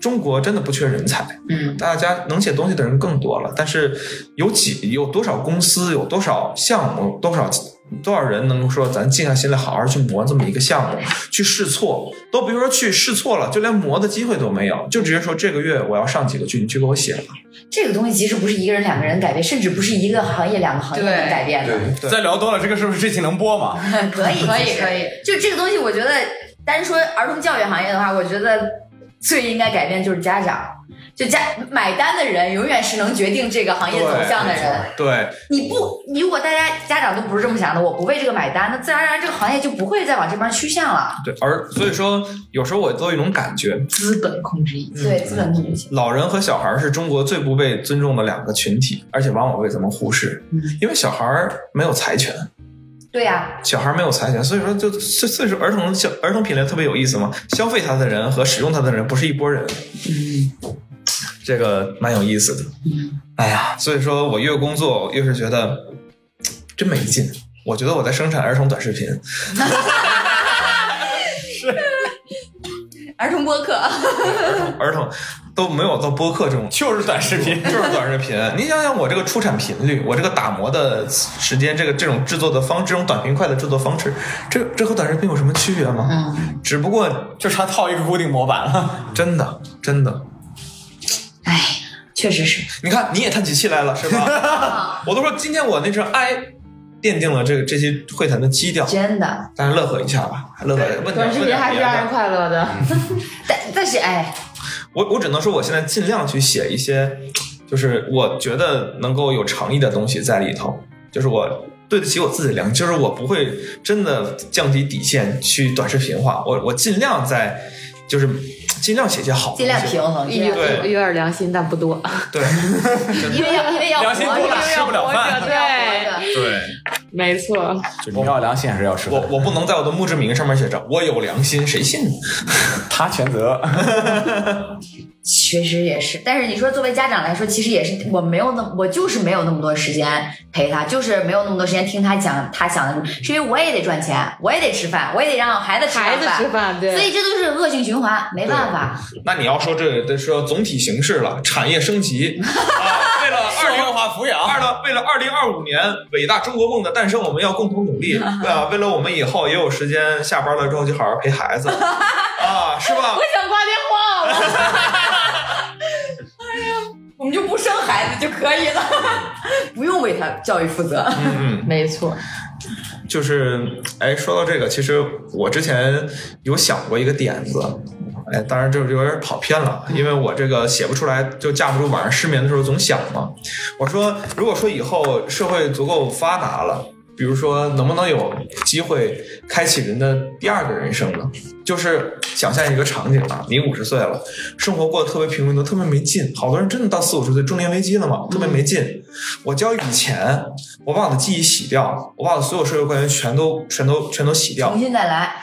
中国真的不缺人才，嗯，大家能写东西的人更多了，但是有几有多少公司，有多少项目，多少多少人能说咱静下心来好好去磨这么一个项目，去试错，都别说去试错了，就连磨的机会都没有，就直接说这个月我要上几个剧，你去给我写吧。这个东西其实不是一个人、两个人改变，甚至不是一个行业、两个行业能改变的。对再聊多了，这个是不是这期能播吗？可以，可以可以。就这个东西，我觉得单说儿童教育行业的话，我觉得最应该改变就是家长。就家买单的人，永远是能决定这个行业走向的人。对，你不，你如果大家家长都不是这么想的，我不为这个买单，那自然而然这个行业就不会再往这边趋向了。对，而所以说，有时候我都有一种感觉，资本控制一切。对，资本控制性。老人和小孩是中国最不被尊重的两个群体，而且往往被咱们忽视，因为小孩没有财权，对呀、小孩没有财权，所以说就所所以说儿童消儿童品类特别有意思嘛，消费它的人和使用它的人不是一拨人，嗯，这个蛮有意思的，嗯，哎呀，所以说我越工作越是觉得真没劲，我觉得我在生产儿童短视频，儿童播客，儿童儿童都没有做播客这种就是短视频，就是短视频。你想想我这个出产频率，我这个打磨的时间，这个这种制作的方，这种短平快的制作方式，这这和短视频有什么区别吗？嗯，只不过就差套一个固定模板了。真的真的，哎，确实是。你看你也叹起气来了是吧？我都说今天我那声哎奠定了这个这些会谈的基调，真的，大家乐呵一下吧，乐呵。短视频还是让人。快乐的。但但是哎，我我只能说，我现在尽量去写一些，就是我觉得能够有诚意的东西在里头，就是我对得起我自己的良心，就是我不会真的降低底线去短视频化，我我尽量在就是尽量写些好东西，尽量平衡，尽量有对有点良心，但不多。对。因为要因为要良心活着多了吃不了饭因为要活着对，没错，就你要良心还是要吃饭，我我不能在我的墓志铭上面写着我有良心，谁信呢？他全责。确实也是，但是你说作为家长来说，其实也是我没有那我就是没有那么多时间陪他，就是没有那么多时间听他讲他想的什么，是因为我也得赚钱，我也得吃饭，我也得让孩子吃孩子吃饭，对，所以这都是恶性循环，没办法。那你要说这得说总体形势了，产业升级 啊，为了二零化抚养二了，为了二零二五年伟大中国梦的诞生，我们要共同努力，对吧？为了我们以后也有时间下班了之后就好好陪孩子啊，是吧 我？想挂电话了。我们就不生孩子就可以了，不用为他教育负责。嗯，没错，就是哎，说到这个，其实我之前有想过一个点子。哎，当然这就有点跑偏了，因为我这个写不出来，就架不住晚上失眠的时候总想嘛。我说，如果说以后社会足够发达了，比如说能不能有机会开启人的第二个人生呢？就是想象一个场景啊，你五十岁了，生活过得特别平庸，都特别没劲。好多人真的到四五十岁中年危机了嘛，特别没劲。我交以前，我把我的记忆洗掉，我把我所有社会关系全都全都全都洗掉重，新再来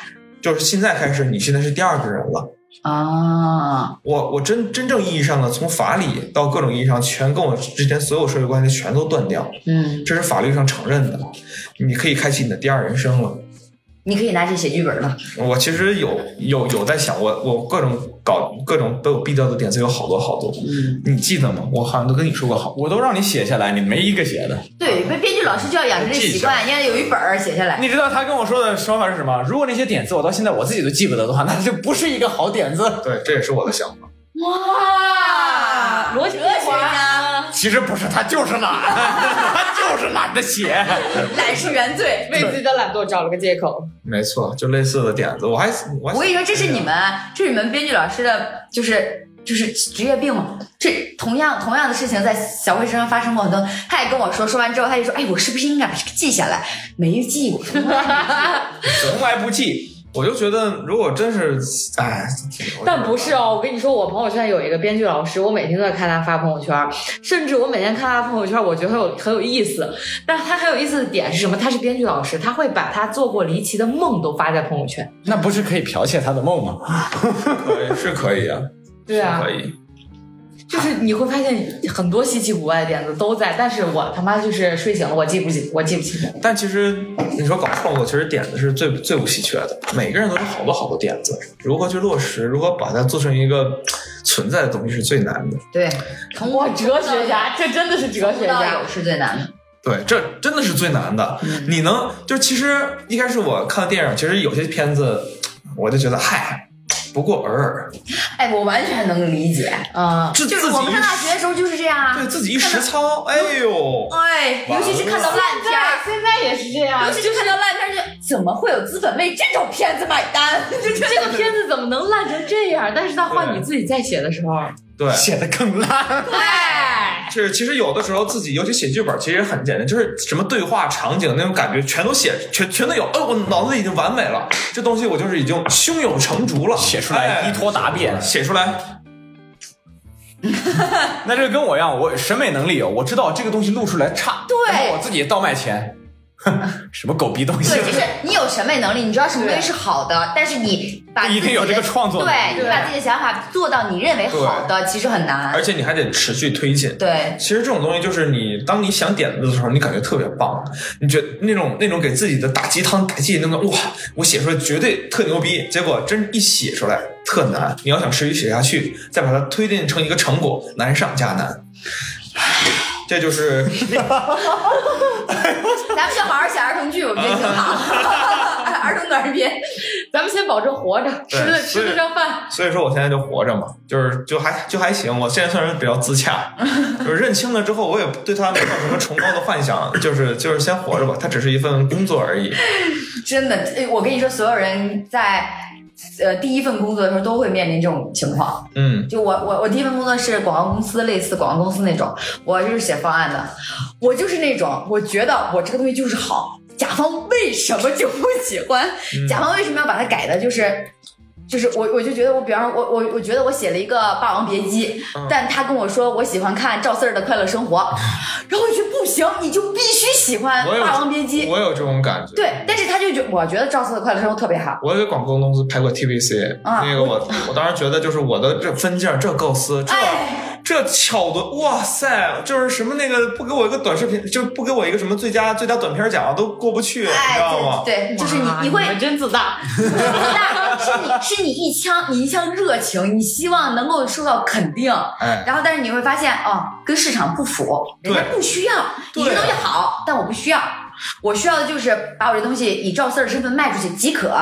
就是现在开始，你现在是第二个人了。啊！我我真真正意义上的从法理到各种意义上，全跟我之前所有社会关系全都断掉，嗯，这是法律上承认的，你可以开启你的第二人生了。你可以拿去写剧本了。我其实有有有在想，我我各种搞各种都有必掉的点子有好多好多，嗯你记得吗？我好像都跟你说过好。我都让你写下来，你没一个写的。对，编编剧老师就要养成这习惯，你要有一本儿写下来。你知道他跟我说的说法是什么？如果那些点子我到现在我自己都记不得的话，那就不是一个好点子。对，这也是我的想法。哇，逻辑哲学家，其实不是，他就是懒，他就是懒得写。懒是原罪。为自己的懒惰找了个借口。没错，就类似的点子，我还我还我跟你说，这是你们，这是你们编剧老师的，就是就是职业病嘛。这同样同样的事情在小慧身上发生过很多，他也跟我说，说完之后他就说，哎，我是不是应该把这个记下来？没记过，从来不记。我就觉得，如果真是，哎，但不是哦，我跟你说，我朋友圈有一个编剧老师，我每天都在看他发朋友圈，甚至我每天看他朋友圈，我觉得很有很有意思。但是他很有意思的点是什么？他是编剧老师，他会把他做过离奇的梦都发在朋友圈。那不是可以剽窃他的梦吗？可以是可以啊，对啊是可以。就是你会发现很多稀奇古怪的点子都在，但是我他妈就是睡醒了，我记不记，我记不清。但其实你说搞创作，其实点子是最最不稀缺的。每个人都有好多好多点子，如何去落实，如何把它做成一个存在的东西是最难的。对，从哇，哲学家，这真的是哲学家有。是最难的。对，这真的是最难的。你能就是其实一开始我看电影，其实有些片子我就觉得嗨，不过尔尔，哎，我完全能理解，啊、这自己就是我们上大学的时候就是这样啊。对自己一实操，哎呦，哎，尤其是看到烂片儿，现在也是这样尤其是看到烂片儿，就怎么会有资本为这种片子买单？就这这个片子怎么能烂成这样？但是到换你自己再写的时候，对，写的更烂。就，是其实有的时候自己尤其写剧本，其实很简单，就是什么对话场景那种感觉全都写全全都有，哦，我脑子里已经完美了，这东西我就是已经胸有成竹了，写出来哎依托答辩，写出来，那这个跟我一样，我审美能力有，我知道这个东西录出来差，对。然后我自己倒卖钱，哼，什么狗逼东西对，，就是你有审美能力，你知道什么东西是好的，但是你把不一定自己的有这个创作能力对，你把自己的想法做到你认为好的，其实很难而。且你还得持续推进。对，其实这种东西就是你，当你想点子的时候，你感觉特别棒，你觉得那种那种给自己的打鸡汤、打鸡那种，哇，我写出来绝对特牛逼，结果真一写出来特难。你要想持续写下去，再把它推进成一个成果，难上加难。这就是 咱们就好好写儿童剧，我觉得挺好。儿童短片，咱们先保证活着，吃得对所以吃得上饭。所以说我现在就活着嘛，就是就还就还行。我现在算是比较自洽，就是认清了之后，我也对他没有什么崇高的幻想，就是就是先活着吧，他只是一份工作而已。真的，呃我跟你说，所有人在呃第一份工作的时候都会面临这种情况。嗯，就我我我第一份工作是广告公司，类似广告公司那种，我就是写方案的，我就是那种我觉得我这个东西就是好，甲方为什么就不喜欢？甲方为什么要把它改的？就是。就是我，我就觉得我，比方说，我我我觉得我写了一个《霸王别姬》，但他跟我说我喜欢看赵四儿的《快乐生活》，然后我就觉得不行，你就必须喜欢《霸王别姬》。我有这种感觉。对，但是他就觉我觉得赵四的《快乐生活》特别好，我也给广告公司拍过 TVC，、啊那个我我当时觉得就是我的这分镜、这构思、这、哎这巧的，哇塞，就是什么那个不给我一个短视频，就不给我一个什么最佳最佳短片奖都过不去，你知哎道吗？，对对，就是你你会们真自大。那是你是你一腔你一腔热情，你希望能够受到肯定，哎，然后但是你会发现哦，跟市场不符，人家不需要，你这东西好，但我不需要，我需要的就是把我这东西以赵四儿的身份卖出去即可。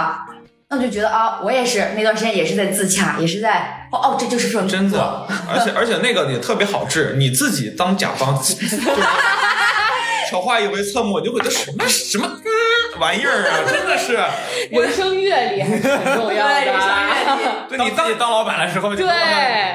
那我就觉得啊、我也是那段时间也是在自洽，也是在哦哦，这就是份真的，而且而且那个也特别好治，你自己当甲方，就 是 丑话一回侧目，你就会觉得什么什么、嗯、玩意儿啊，真的是，人生阅历还是很重要的。对你当你当老板的时候，就对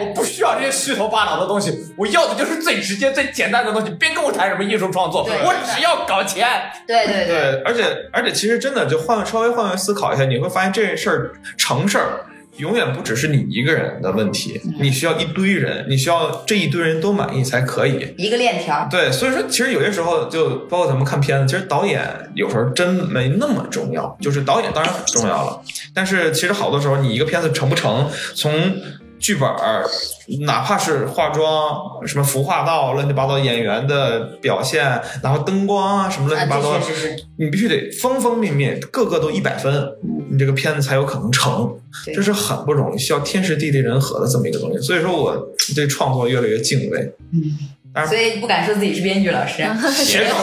我不需要这些虚头巴脑的东西，我要的就是最直接、最简单的东西。别跟我谈什么艺术创作，我只要搞钱。对对对，对，而且而且其实真的就换稍微换位思考一下，你会发现这事儿成事儿。永远不只是你一个人的问题，你需要一堆人，你需要这一堆人都满意才可以。一个链条。对，所以说其实有些时候就包括咱们看片子，其实导演有时候真没那么重要，就是导演当然很重要了，但是其实好多时候你一个片子成不成，从剧本儿，哪怕是化妆、什么服化道、乱七八糟演员的表现，然后灯光啊什么乱七八糟，你必须得方方面面个个都一百分，你这个片子才有可能成。这是很不容易，需要天时地利人和的这么一个东西。所以说我对创作越来越敬畏。所以不敢说自己是编剧老师。写手，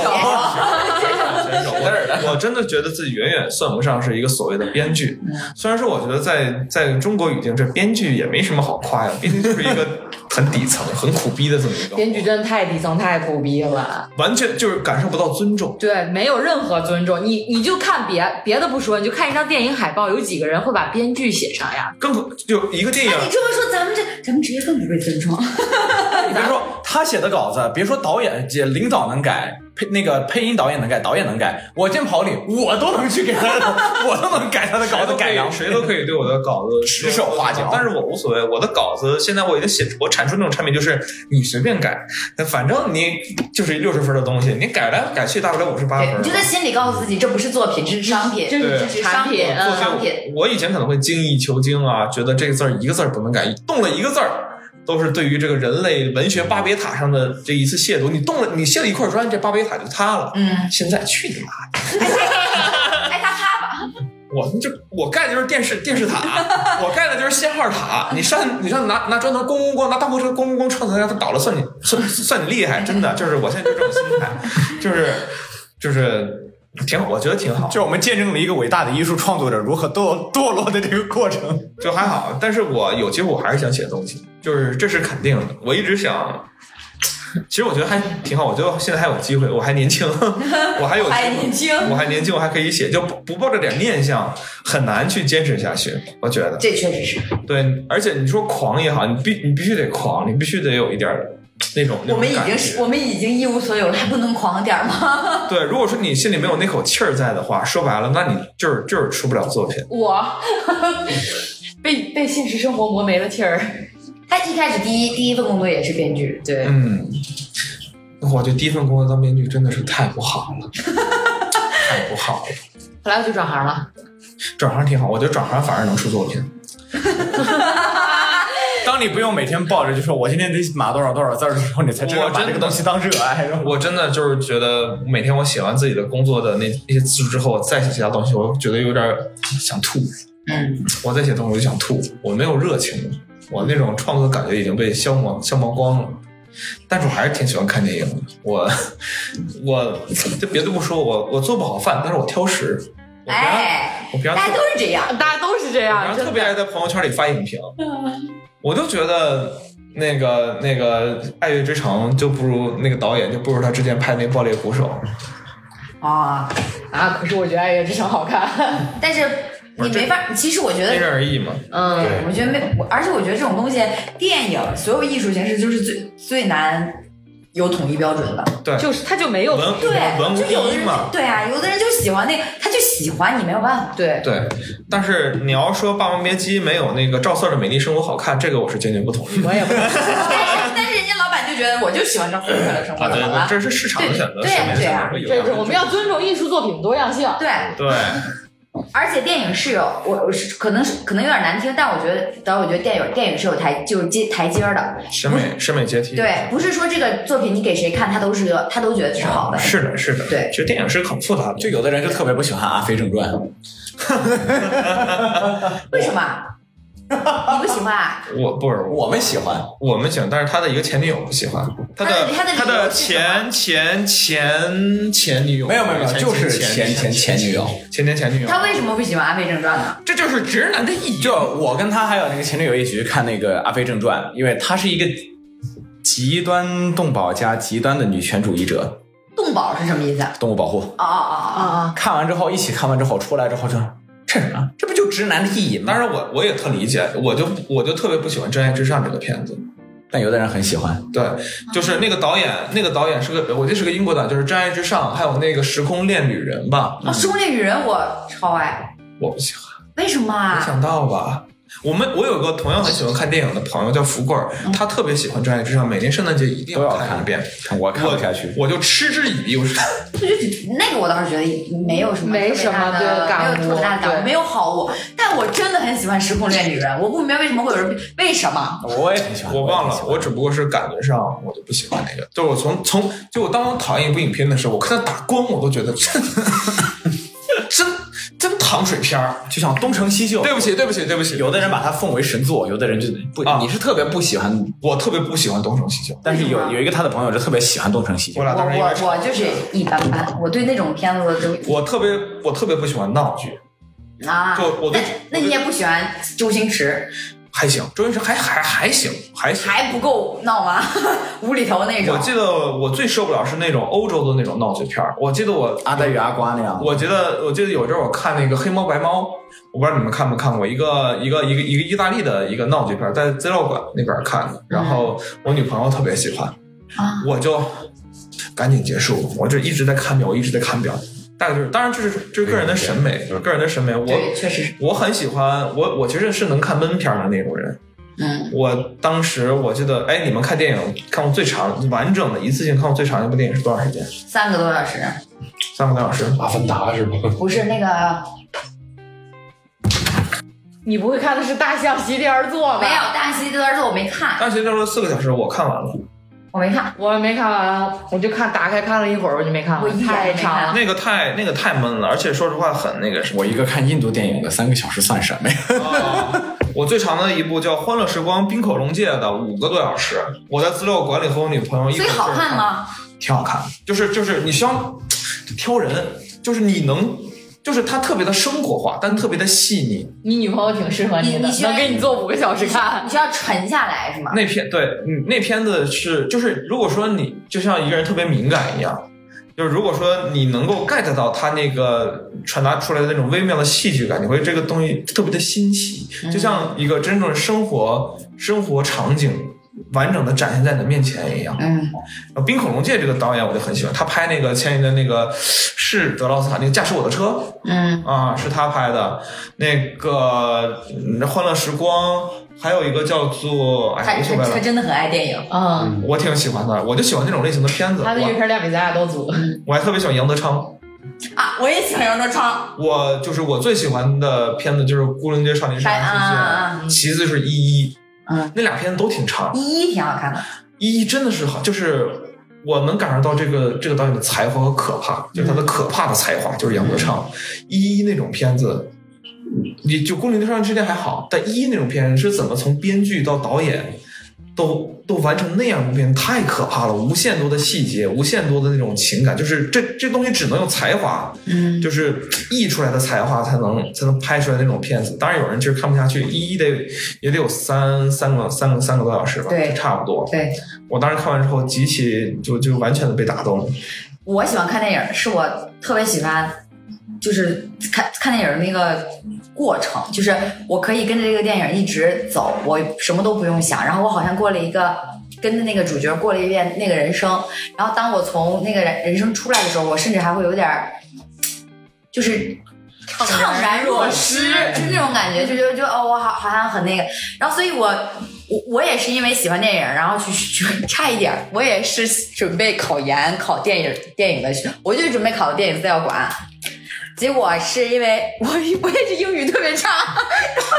写选手，我我真的觉得自己远远算不上是一个所谓的编剧。虽然说我觉得在在中国语境，这编剧也没什么好夸呀，编剧就是一个很底层、很苦逼的这么一个，编剧真的太底层太苦逼了，完全就是感受不到尊重。对，没有任何尊重。你你就看别别的不说，你就看一张电影海报，有几个人会把编剧写上呀？更就一个电影，你这么说，咱们这咱们职业更不被尊重。你别说他写的稿子，别说导演、这领导能改，配那个配音导演能改，导演能改，我见跑里我都能去给他，我都能改他的稿子改良。谁都可以对我的稿子 指手画脚但是我无所谓。我的稿子现在我已经写，我产出那种产品就是你随便改，反正你就是六十分的东西，你改来改去大不了五十八，分你。就在心里告诉自己，这不是作品，这是商品，这是这是商品，商品。我我以前可能会精益求精啊，觉得这个字儿一个字儿不能改，动了一个字儿。都是对于这个人类文学巴别塔上的这一次亵渎，你动了，你卸了一块砖，这巴别塔就塌了。嗯，现在去你妈的！哎，他塌吧，我这我盖的就是电视电视塔，我盖的就是信号塔。你上你上拿拿砖头咣咣咣，拿大货车咣咣咣撞它，让它倒了，算你算算你厉害，真的就是我现在就这种心态，就是就是挺好，我觉得挺好，就我们见证了一个伟大的艺术创作者如何堕 堕落的这个过程。就还好。但是我有机会我还是想写东西，就是这是肯定的。我一直想。其实我觉得还挺好，我觉得现在还有机会，我还年轻，我还有机会还年轻我还年轻，我还可以写，就不不抱着点念想，很难去坚持下去。我觉得，这确实是。对，而且你说狂也好，你必你必须得狂，你必须得有一点儿那种那我们已经是，我们已经一无所有了，还不能狂点吗？对。如果说你心里没有那口气儿在的话，说白了，那你就是就是出不了作品。我 被被现实生活磨没了气儿。他一开始第一第一份工作也是编剧，对，嗯，我这第一份工作当编剧真的是太不好了，太不好了。后来我就转行了。转行挺好，我觉得转行反而能出作品。当你不用每天抱着就说我今天得码多少多少字儿的时候，你才真我的把这个东西当热爱。我真的就是觉得每天我写完自己的工作的那那些字之后，我再写其他东西，我觉得有点想吐。嗯，我再写东西我就想吐，我没有热情了，我那种创作的感觉已经被消磨消磨光了。但是我还是挺喜欢看电影的。我我就别的不说，我我做不好饭，但是我挑食。哎，我平常特大家都是这样。大家都是这样，然后特别爱在朋友圈里发影评，我就觉得那个那个《爱乐之城》就不如那个导演，就不如他之前拍那《爆裂鼓手》。啊，啊！可是我觉得《爱乐之城》好看。但是你没法，其实我觉得因人而异嘛。嗯，我觉得没，而且我觉得这种东西，电影所有艺术形式就是最最难有统一标准的。对，就是他就没有文对，文无第就有的人一嘛。对啊，有的人就喜欢那个，他就喜欢你，没有办法。对对，但是你要说《霸王别姬》没有那个赵四儿的《美丽生活》好看，这个我是坚决不同意的。我也不 但是但是人家老板就觉得我就喜欢这快乐生活啊，对对，怎么了？这是市场的选择，对审美对这是。我们要尊重艺术作品多样性。对，对，而且电影是有我我是可能是可能有点难听，但我觉得，但我觉得电影电影是有台就是阶台阶儿的。审美审美阶梯。对，不是说这个作品你给谁看，他都是个他都觉得是好的。是的，是的。对其实电影是很复杂的。就有的人就特别不喜欢《阿飞正传》，为什么？你不喜欢啊？我不是我我们喜欢。我们喜欢，但是他的一个前女友不喜欢，他的他的前前前前女友没有没有没有，就是前前前前女友。前前前女友，他为什么不喜欢《阿飞正传》呢？这就是直男的意义。就我跟他还有那个前女友一起去看那个《阿飞正传》，因为他是一个极端动保加极端的女权主义者，动保是什么意思？动物保护。哦哦哦哦，啊看完之后，一起看完之后出来之后就这什么？这不就直男的意淫吗？当然我我也特理解，我就我就特别不喜欢《真爱至上》这个片子。但有的人很喜欢。对，就是那个导演，那个导演是个，我记得是个英国导演，就是《真爱至上》，还有那个《时空恋旅人》吧，哦，《时空恋旅人》我超爱，我不喜欢，为什么没啊？想到吧。我们我有个同样很喜欢看电影的朋友叫福贵儿，他特别喜欢《真爱至上》，每年圣诞节一定都要看看一遍。我看不下去。我就嗤之以鼻，我说 那个我倒是觉得没有什么没什么没有特别大的感悟，没有好物。但我真的很很喜欢《失控恋女人》，我不明白为什么会有人为什么。我也挺喜欢，我忘了我只不过是感觉上我就不喜欢那个。就是我从从就我当我讨厌一部影片的时候，我看他打光，我都觉得 真真真糖水片儿。就像东成西就。对不起，对不起，对不起，有的人把它奉为神作，有的人就不，啊你是特别不喜欢，我特别不喜欢东成西就。但是有有一个他的朋友就特别喜欢东成西就我。俩我当时我我就是一般般，我对那种片子都我特别我特别不喜欢闹剧，啊，就我对那那你也不喜欢周星驰，还行，周星驰还还还行，还行。还不够闹吗？无厘头那种我。记得我最受不了是那种欧洲的那种闹剧片儿。我记得我阿呆与阿瓜那样，我觉得，我记得有阵儿我看那个《黑猫白猫》，我不知道你们看没看过，一个一个一个一个意大利的一个闹剧片儿，在资料馆那边儿看的。然后我女朋友特别喜欢，啊我就赶紧结束，我就一直在看表，我一直在看表。大概就是，当然这是这是个人的审美，个人的审美。我，确实是，我很喜欢，我我其实是能看闷片的那种人。嗯，我当时我记得，哎，你们看电影看过最长完整的一次性看过最长的一部电影是多长时间？三个多小时，三个多小时。阿凡达是吗？不是那个你不会看的是《大象席地而坐》吧？没有《大象席地而坐我没看，大象席地而坐四个小时，我看完了。我没看。我没看完，我就看打开看了一会儿，我就没看完，我一眼太没看长了。那个太那个太闷了，而且说实话很那个什么。我一个看印度电影的三个小时算什么呀？我最长的一部叫《欢乐时光冰口龙介》的五个多小时，我在资料馆里和我女朋友一口气儿所以好看？吗？挺好看的，就是就是你需要挑人，就是你能，就是它特别的生活化，但特别的细腻。你女朋友挺适合你的，你你能给你做五个小时看你。需要沉下来是吗？那片对，嗯，那片子是就是，如果说你就像一个人特别敏感一样，就是如果说你能够 get 到他那个传达出来的那种微妙的戏剧感，你会这个东西特别的新奇，就像一个真正的生活生活场景完整的展现在你的面前一样。嗯，冰恐龙界这个导演我就很喜欢，他拍那个前一阵那个是德劳斯卡那个驾驶我的车，嗯啊，是他拍的。那个嗯欢乐时光，还有一个叫做他哎，无所谓了。他他真的很爱电影。嗯，我挺喜欢的，我就喜欢这种类型的片子。他的阅我片量比咱俩都足。我还特别喜欢杨德昌。啊，我也喜欢杨德昌。我就是我最喜欢的片子就是《孤零街少年杀人事件》啊啊啊其次是《一一》，嗯，那俩片子都挺长。一一挺好看的。一一真的是好，就是我能感受到这个这个导演的才华和可怕，就是他的可怕的才华，就是杨德昌。一一那种片子，你就《宫陵对上之间还好，但一一那种片子是怎么从编剧到导演都都完成那样一部片，太可怕了，无限多的细节，无限多的那种情感，就是这这东西只能用才华，嗯，就是溢出来的才华才能才能拍出来那种片子。当然有人其实看不下去，一一得也得有三三个三个三个多小时吧，对差不多。对，我当时看完之后，极其就就完全的被打动了。我喜欢看电影，是我特别喜欢，就是看看电影的那个过程，就是我可以跟着这个电影一直走，我什么都不用想，然后我好像过了一个跟着那个主角过了一遍那个人生，然后当我从那个人人生出来的时候，我甚至还会有点儿，就是。怅然若失，就那种感觉，就就就哦，我好好像很那个，然后所以我我我也是因为喜欢电影，然后去去差一点，我也是准备考研考电影电影的学，我就准备考的电影资料馆，结果是因为我我也是英语特别差，然后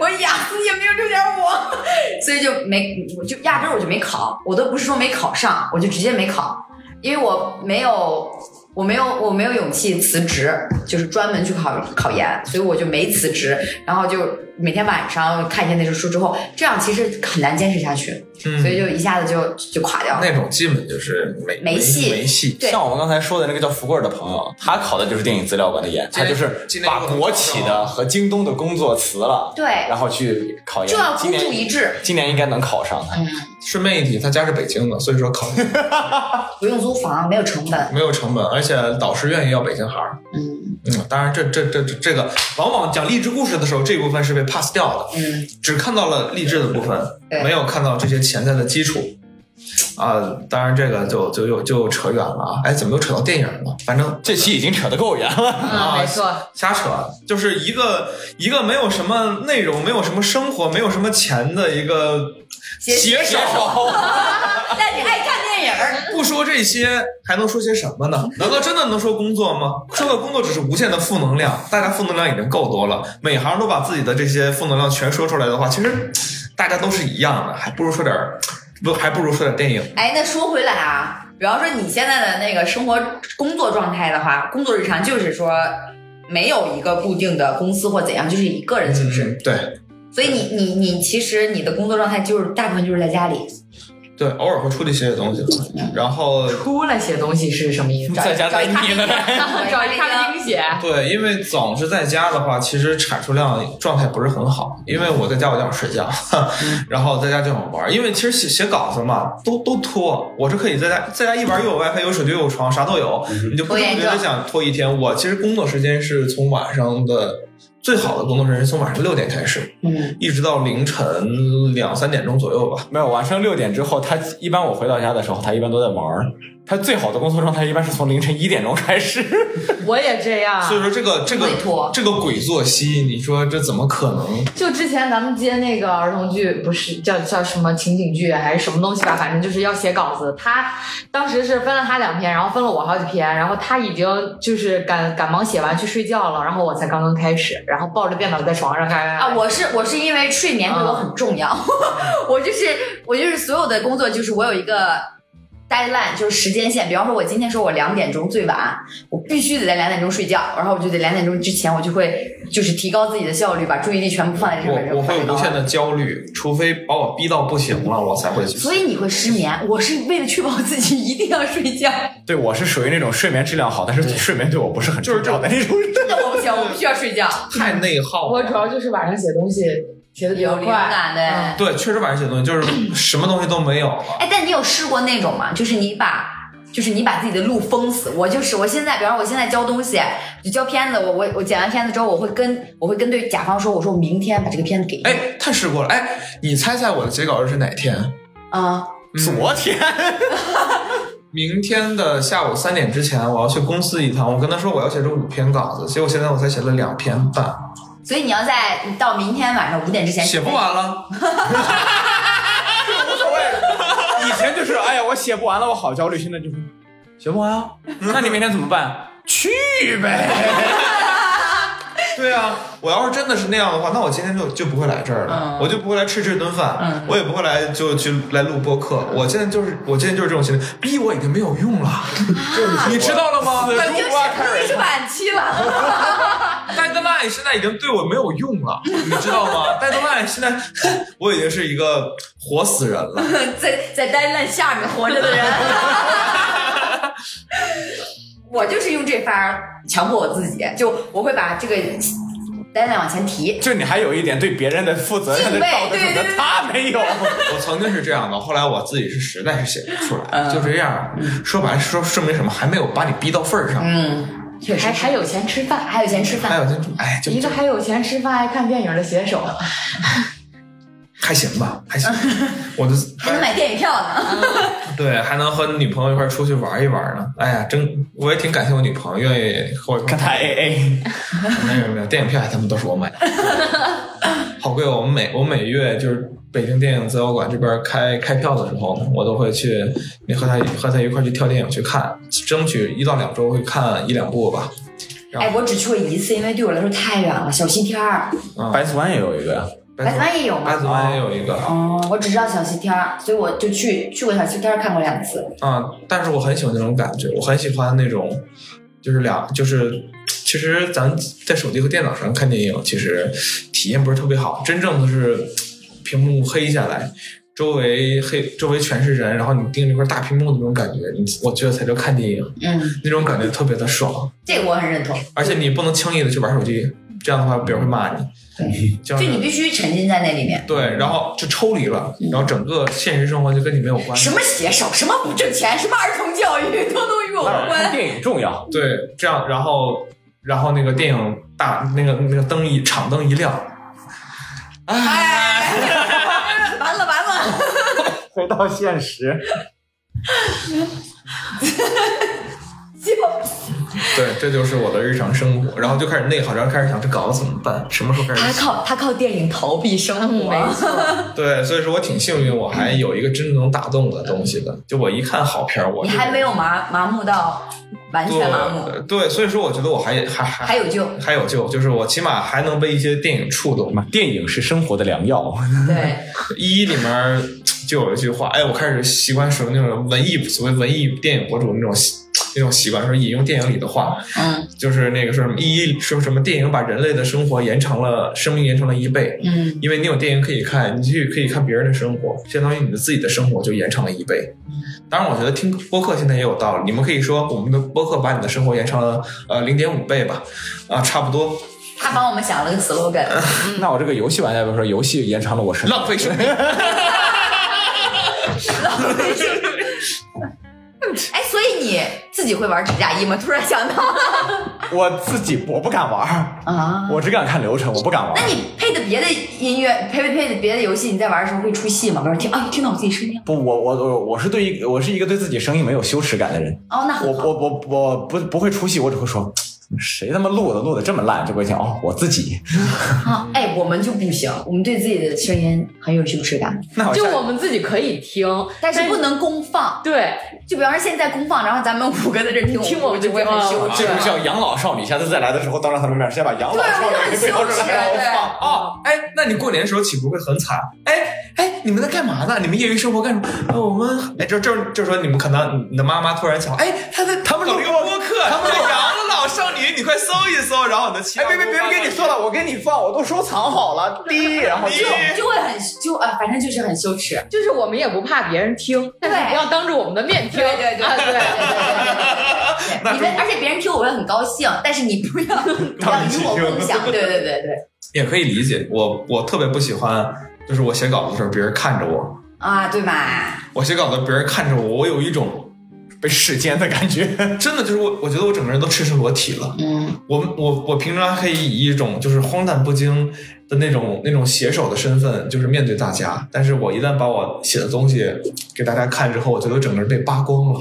我雅思也没有六点五，所以就没我就压根儿我就没考，我都不是说没考上，我就直接没考，因为我没有。我没有，我没有勇气辞职，就是专门去考考研，所以我就没辞职，然后就每天晚上看一下那本书之后，这样其实很难坚持下去，嗯。所以就一下子就就垮掉了。那种基本就是没没戏。没戏。对。像我们刚才说的那个叫福贵儿的朋友，他考的就是电影资料馆的研，他就是今年把国企的和京东的工作辞了，对，然后去考研就要，今孤注一年掷，今年应该能考上。嗯，顺便一提，他家是北京的，所以说考研 不用租房，没有成本，没有成本，而且导师愿意要北京孩儿。嗯。嗯，当然这这这这这个，往往讲励志故事的时候，这部分是被 pass 掉的，嗯，只看到了励志的部分，对没有看到这些潜在的基础。啊，当然这个就就又就扯远了啊！哎，怎么又扯到电影了？反正这期已经扯得够远了。啊，没错。瞎扯，就是一个一个没有什么内容、没有什么生活、没有什么钱的一个写写手。但 你爱看电影哎，不说这些，还能说些什么呢？难道真的能说工作吗？说到工作，只是无限的负能量，大家负能量已经够多了。每行都把自己的这些负能量全说出来的话，其实大家都是一样的，还不如说点儿，不，还不如说点电影。哎，那说回来啊，比方说你现在的那个生活工作状态的话，工作日常就是说没有一个固定的公司或怎样，就是以个人形式。嗯，对所以你你你其实你的工作状态就是大部分就是在家里，对，偶尔会出去写写东西，然后出来写东西是什么意思？在家待腻了厅，找一咖啡厅写。对，因为总是在家的话，其实产出量状态不是很好。因为我在家我就想睡觉，然后在家就想玩。因为其实写写稿子嘛，都都拖。我是可以在家在家一玩，又有 WiFi，有手机，又有床，啥都有，你就不拖延症自觉的想拖一天。我其实工作时间是从晚上的最好的工作时间是从晚上六点开始，嗯，一直到凌晨两三点钟左右吧。没有，晚上六点之后，他一般我回到家的时候，他一般都在玩儿。他最好的工作状态一般是从凌晨一点钟开始。我也这样。所以说这个这个这个鬼作息，你说这怎么可能？就之前咱们接那个儿童剧，不是叫叫什么情景剧还是什么东西吧，反正就是要写稿子。他当时是分了他两篇，然后分了我好几篇，然后他已经就是赶赶忙写完去睡觉了，然后我才刚刚开始，然后抱着电脑在床上看啊，我是我是因为睡眠对我很重要，我就是我就是所有的工作就是我有一个 deadline，就是时间线。比方说，我今天说我两点钟最晚，我必须得在两点钟睡觉，然后我就得两点钟之前我就会就是提高自己的效率，把注意力全部放在这上面。我我会有无限的焦虑，除非把我逼到不行了，我才会去。所以你会失眠，我是为了确保自己一定要睡觉。对我是属于那种睡眠质量好，但是睡眠对我不是很重要的那种人。真的我不行，我必须要睡觉。太内耗了。我主要就是晚上写东西写的比较有灵快，感的。对，确实晚上写东西就是什么东西都没有了。哎，但你有试过那种吗？就是你把，就是你把自己的路封死。我就是，我现在，比方说我现在交东西，就交片子，我我我剪完片子之后，我会跟我会跟对甲方说，我说我明天把这个片子给你。哎，太试过了。哎，你猜猜我的截稿日是哪天？啊、昨天 明天的下午三点之前，我要去公司一趟。我跟他说我要写这五篇稿子，结果现在我才写了两篇半，所以你要在到明天晚上五点之前写不。完了。无所谓。以前就是哎呀，我写不完了，我好焦虑。现在就是写不完啊，那你明天怎么办？去呗。对啊，我要是真的是那样的话，那我今天就就不会来这儿了，嗯我就不会来吃这顿饭，嗯我也不会来就去来录播客。我现在就是我现在就是这种心理，逼我已经没有用了，你知道了吗？已经是是晚期了，Deadline 现在已经对我没有用了，你知道吗？Deadline 现在 我已经是一个活死人了。在在单烂下面活着的人。我就是用这法儿强迫我自己，就我会把这个单烂往前提。就你还有一点对别人的负责任的道德准则他没有。我曾经是这样的，后来我自己是实在是写不出来，嗯就这样。说白了说说明什么？还没有把你逼到份儿上。嗯，确实还还有钱吃饭，还有钱吃饭。还有钱住，哎，就一个还有钱吃饭爱看电影的写手，还行吧，还行。我的还能买电影票呢，对，还能和女朋友一块出去玩一玩呢。哎呀，真我也挺感谢我女朋友愿意和我一块儿跟他 A A，没有没有，电影票他们都是我买的，好贵哦！我们每我每月就是北京电影资料馆这边开开票的时候，我都会去，你和他和他一块去挑电影去看，争取一到两周会看一两部吧。然哎，我只去过一次，因为对我来说太远了。小西天儿，嗯，白子湾也有一个呀。白子湾也有吗？白子湾也有一个哦，我只知道小西天儿，所以我就去去过小西天儿看过两次。啊、但是我很喜欢那种感觉，我很喜欢那种，就是两就是。其实咱在手机和电脑上看电影，其实体验不是特别好。真正的是屏幕黑下来，周围黑，周围全是人，然后你盯着一块大屏幕的那种感觉，你我觉得才叫看电影，嗯，那种感觉特别的爽。这个我很认同。而且你不能轻易的去玩手机，这样的话别人会骂你。就你必须沉浸在那里面。对，然后就抽离了，然后整个现实生活就跟你没有关系什。么写手，什么不挣钱，什么儿童教育，通通与我无关。电影重要，对，这样，然后，然后那个电影大那个那个灯一场灯一亮，哎，完了完了，回到现实。就 对，这就是我的日常生活，然后就开始内耗，然后开始想这稿子怎么办，什么时候开他始他？靠他靠电影逃避生嗯，活，没错。对，所以说我挺幸运，我还有一个真正能打动我的东西的。就我一看好片儿，我就你还没有麻麻木到完全麻木，对对，所以说我觉得我还还还还有救。还有救，就是我起码还能被一些电影触动。嘛，电影是生活的良药。对，一里面就有一句话，哎，我开始习惯使用那种文艺所谓文艺电影博主那种习那种习惯，说引用电影里的话，嗯就是那个说什么一说什么电影把人类的生活延长了，生命延长了一倍。嗯，因为你有电影可以看，你去可以看别人的生活，相当于你的自己的生活就延长了一倍。当然，我觉得听播客现在也有道理。你们可以说我们的播客把你的生活延长了呃零点五倍吧，啊，差不多。他帮我们想了个 slogan，那我这个游戏玩家，比如说游戏延长了我生命，浪费生命。哎，所以你自己会玩指甲衣吗？突然想到 我自己我不敢玩，啊，我只敢看流程，我不敢玩那。你配的别的音乐，配配配的别的游戏，你在玩的时候会出戏吗？比如听啊，听到我自己声音，不，我我我我是对一我是一个对自己声音没有羞耻感的人。哦，那。我我我我不不会出戏，我只会说谁他妈录的录的这么烂，就会想哦我自己。啊，哎，我们就不行，我们对自己的声音很有羞耻感，就那就我们自己可以听，但是不能公放。对，就比方说现在公放，然后咱们五个在这听，听我们就会很羞啊耻。这不像养老少女，下次再来的时候，当着他们面先把养老少女我很背后羞耻对放。哦，哎，那你过年的时候岂不会很惨？哎哎，你们在干嘛呢？你们业余生活干什么？呃我们哎，就就就说你们可能你的妈妈突然想，哎，她在他们搞了一个播客，他们在养老少女，你快搜一搜，然后你的七哎，别别别别跟你说了，我给你放，我都收藏好了，滴，然后就就会很就啊，反正就是很羞耻。就是我们也不怕别人听，但是对不要当着我们的面听。对对对啊对对对对对，你们而且别人听我会很高兴，但是你不要不要与我共享。对对对对也可以理解。我我特别不喜欢，就是我写稿子的时候别人看着我，啊，对吧？我写稿子别人看着我，我有一种被世间的感觉。真的就是我，我觉得我整个人都赤身裸体了。嗯，我我我平常可以以一种就是荒诞不经的那种那种写手的身份，就是面对大家。但是我一旦把我写的东西给大家看之后，我觉得我整个人被扒光了。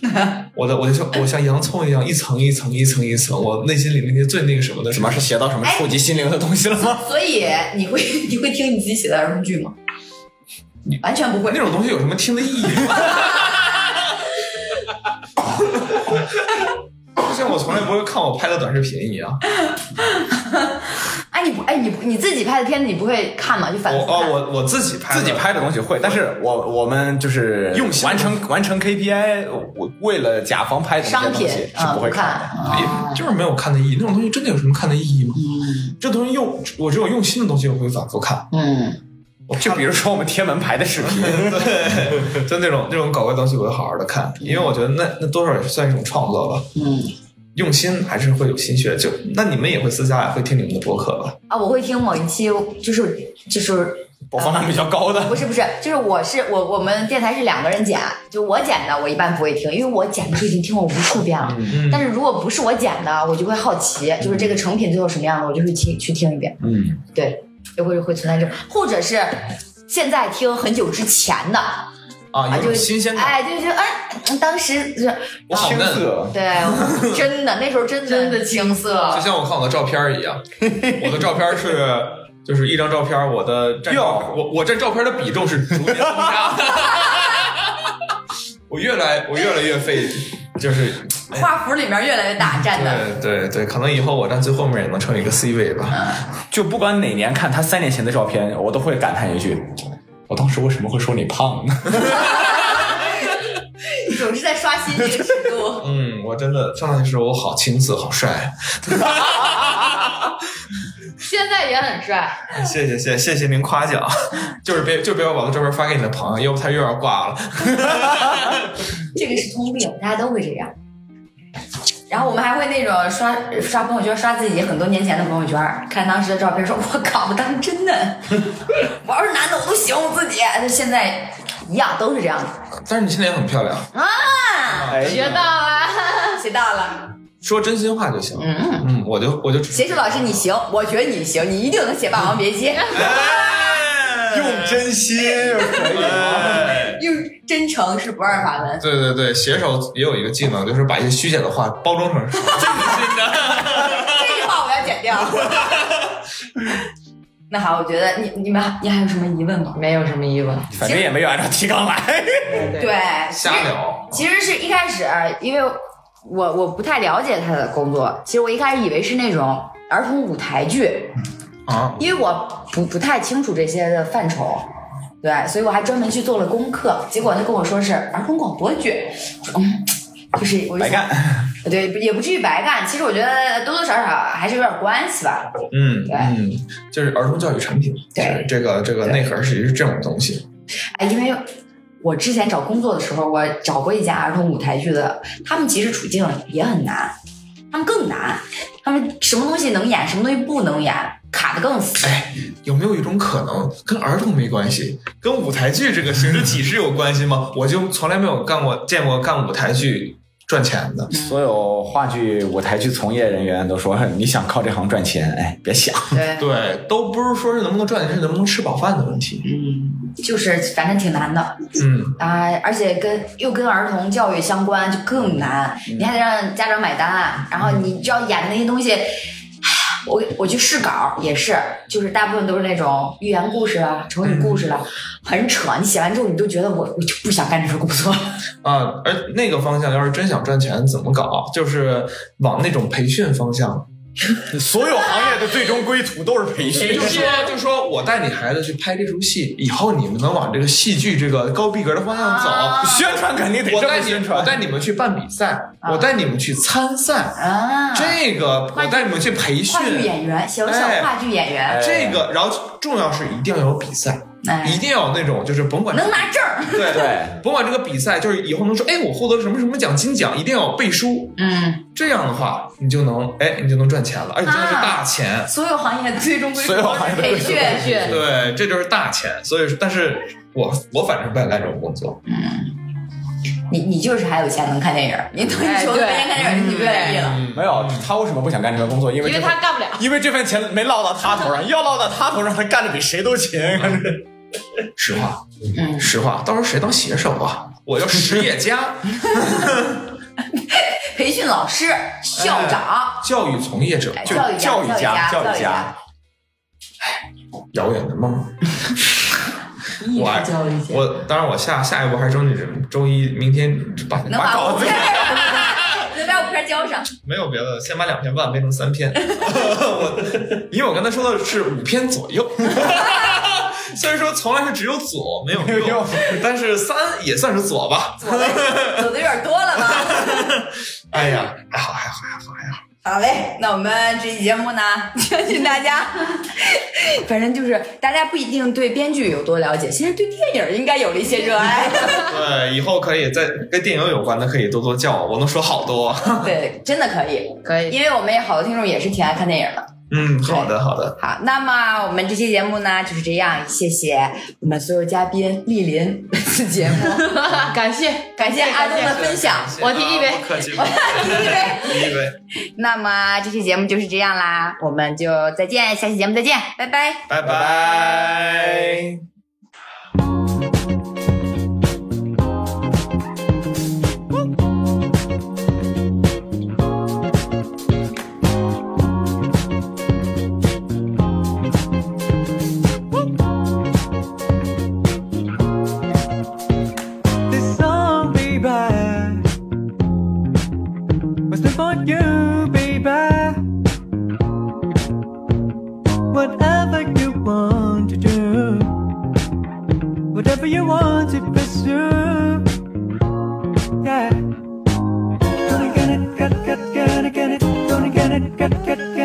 我的我就像我像洋葱一样一层一层一层一层，我内心里那些最那个什么的，什么是写到什么触及心灵的东西了吗？所以你会你会听你自己写的儿童剧吗？完全不会那。种东西有什么听的意义吗？像我从来不会看我拍的短视频一样。哎，你不哎你你自己拍的片子你不会看吗？就反我哦，复看。我我自己拍自己拍的东西会，但是我我们就是用心完成完成 KPI，我为了甲方拍的那些商品东西是啊，不会看看的。就是没有看的意义。那种东西真的有什么看的意义吗？嗯这东西用我只有用心的东西我会反复看。嗯，我就比如说我们贴门牌的视频，对，就那种那种搞怪东西，我会好好的看，因为我觉得那那多少也是算一种创作吧。嗯用心还是会有心血。就那你们也会私下也会听你们的播客吧？啊，我会听某一期，就是就是播放量比较高的。不是不是，就是我是我我们电台是两个人剪，就我剪的我一般不会听，因为我剪的就已经听过无数遍了。嗯但是如果不是我剪的，我就会好奇，就是这个成品最后什么样的，我就会听去听一遍。嗯，对，就会会存在这，或者是现在听很久之前的啊，就种新鲜感。哎，就就哎，当时就是青我好嫩，涩，对，真的那时候真的真的青涩就，像我看我的照片一样，我的照片是就是一张照片，我的占我我占照片的比重是逐渐增加。我越来我越来越费，就是画幅里面越来越大占的。对对对，可能以后我站最后面也能成为一个 C 位吧。就不管哪年看他三年前的照片，我都会感叹一句：我当时为什么会说你胖呢？总是在刷新这个尺度。嗯，我真的上大学时候我好青涩，好帅。现在也很帅，谢谢谢谢谢谢您夸奖，就是别就别把我的照片发给你的朋友，要不他又要挂了。这个是通病，大家都会这样。然后我们还会那种刷刷朋友圈，刷自己很多年前的朋友圈，看当时的照片，说我靠，我当时真的，我要是男的我都喜欢我自己。但现在一样都是这样的但是你现在也很漂亮，啊，哎学到了。学到了。说真心话就行。嗯，嗯，我就我就只谁说老师你行？我觉得你行，你一定能写《霸王别姬》。哎用真心可以吗？哎，用真诚是不二法门。对对对，写手也有一个技能，就是把一些虚假的话包装成真心的。这句话我要剪掉。那好，我觉得你你们你还有什么疑问吗？没有什么疑问。反正也没有按照提纲来。对，瞎聊。其实是一开始，因为我我不太了解他的工作，其实我一开始以为是那种儿童舞台剧，啊，因为我不不太清楚这些的范畴，对，所以我还专门去做了功课。结果他跟我说是儿童广播剧，我说嗯，就是我就白干，对，也不至于白干。其实我觉得多多少少还是有点关系吧。嗯对嗯，就是儿童教育产品，对这个这个内核其实是这种东西。哎，因为我之前找工作的时候，我找过一家儿童舞台剧的，他们其实处境也很难，他们更难，他们什么东西能演，什么东西不能演，卡的更死。哎，有没有一种可能跟儿童没关系，跟舞台剧这个形式体制有关系吗？我就从来没有干过见过干舞台剧赚钱的。所有话剧、舞台剧从业人员都说，你想靠这行赚钱，哎，别想。对，对，都不是说是能不能赚钱，是能不能吃饱饭的问题。嗯，就是反正挺难的嗯，啊、而且跟又跟儿童教育相关，就更难。你还得让家长买单，然后你就要演的那些东西。我我去试稿也是，就是大部分都是那种寓言故事啊、成语故事了，很扯。你写完之后，你都觉得我我就不想干这份工作。啊，而那个方向要是真想赚钱，怎么搞？就是往那种培训方向，所有行业的最终归途都是培训就。说就说我带你孩子去拍这出戏，以后你们能往这个戏剧这个高逼格的方向走。啊宣传肯定得这我带你，么宣传。我带你们去办比赛，啊我带你们去参赛，啊，这个我带你们去培训话剧演员，小小哎话剧演员，哎这个，然后重要是一定要有比赛，哎一定要有那种就是甭管能拿证儿。对对甭管这个比赛，就是以后能说，哎，我获得什么什么奖金奖，一定要有背书，嗯，这样的话你就能，哎，你就能赚钱了，而且真的是啊大钱。所有行业最终归所有行业的培训归。培训对，这就是大钱。所以，但是我我反正不爱干这种工作。你你就是还有钱能看电影，你等于说哎对没人看电影，你就不愿意了。嗯没有，他为什么不想干这份工作？因为因为这份他干不了。因为这份钱没落到他头上，要落到他头上，他干的比谁都勤。实话，嗯，实话，到时候谁当写手啊？我要实业家，培训老师、校长、教育从业者，教育教育家家、教育家育家。遥远的梦。我还教育我当然，我下下一步还是争取周一明天把能把稿子，能把五篇交上。没有别的，先把两篇半变成三篇。我因为我刚才说的是五篇左右，虽然说从来是只有左没有右但是三也算是左吧。左的有点多了吧？哎呀，还好还好还好还好。嘞，那我们这期节目呢，相信大家，反正就是大家不一定对编剧有多了解，其实对电影应该有了一些热爱。对，以后可以在跟电影有关的可以多多叫我，我能说好多。对，真的可以，可以。因为我们也好多听众也是挺爱看电影的。嗯，好的好的。好，那么我们这期节目呢就是这样，谢谢我们所有嘉宾莅临本次节目，感谢感谢阿东的分享。我提一杯我提 一杯 提一杯。那么这期节目就是这样啦，我们就再见，下期节目再见，拜拜。拜拜。You want to pursue, yeah. Gonna get it, get, get, gonna get it, gonna get it, get, get,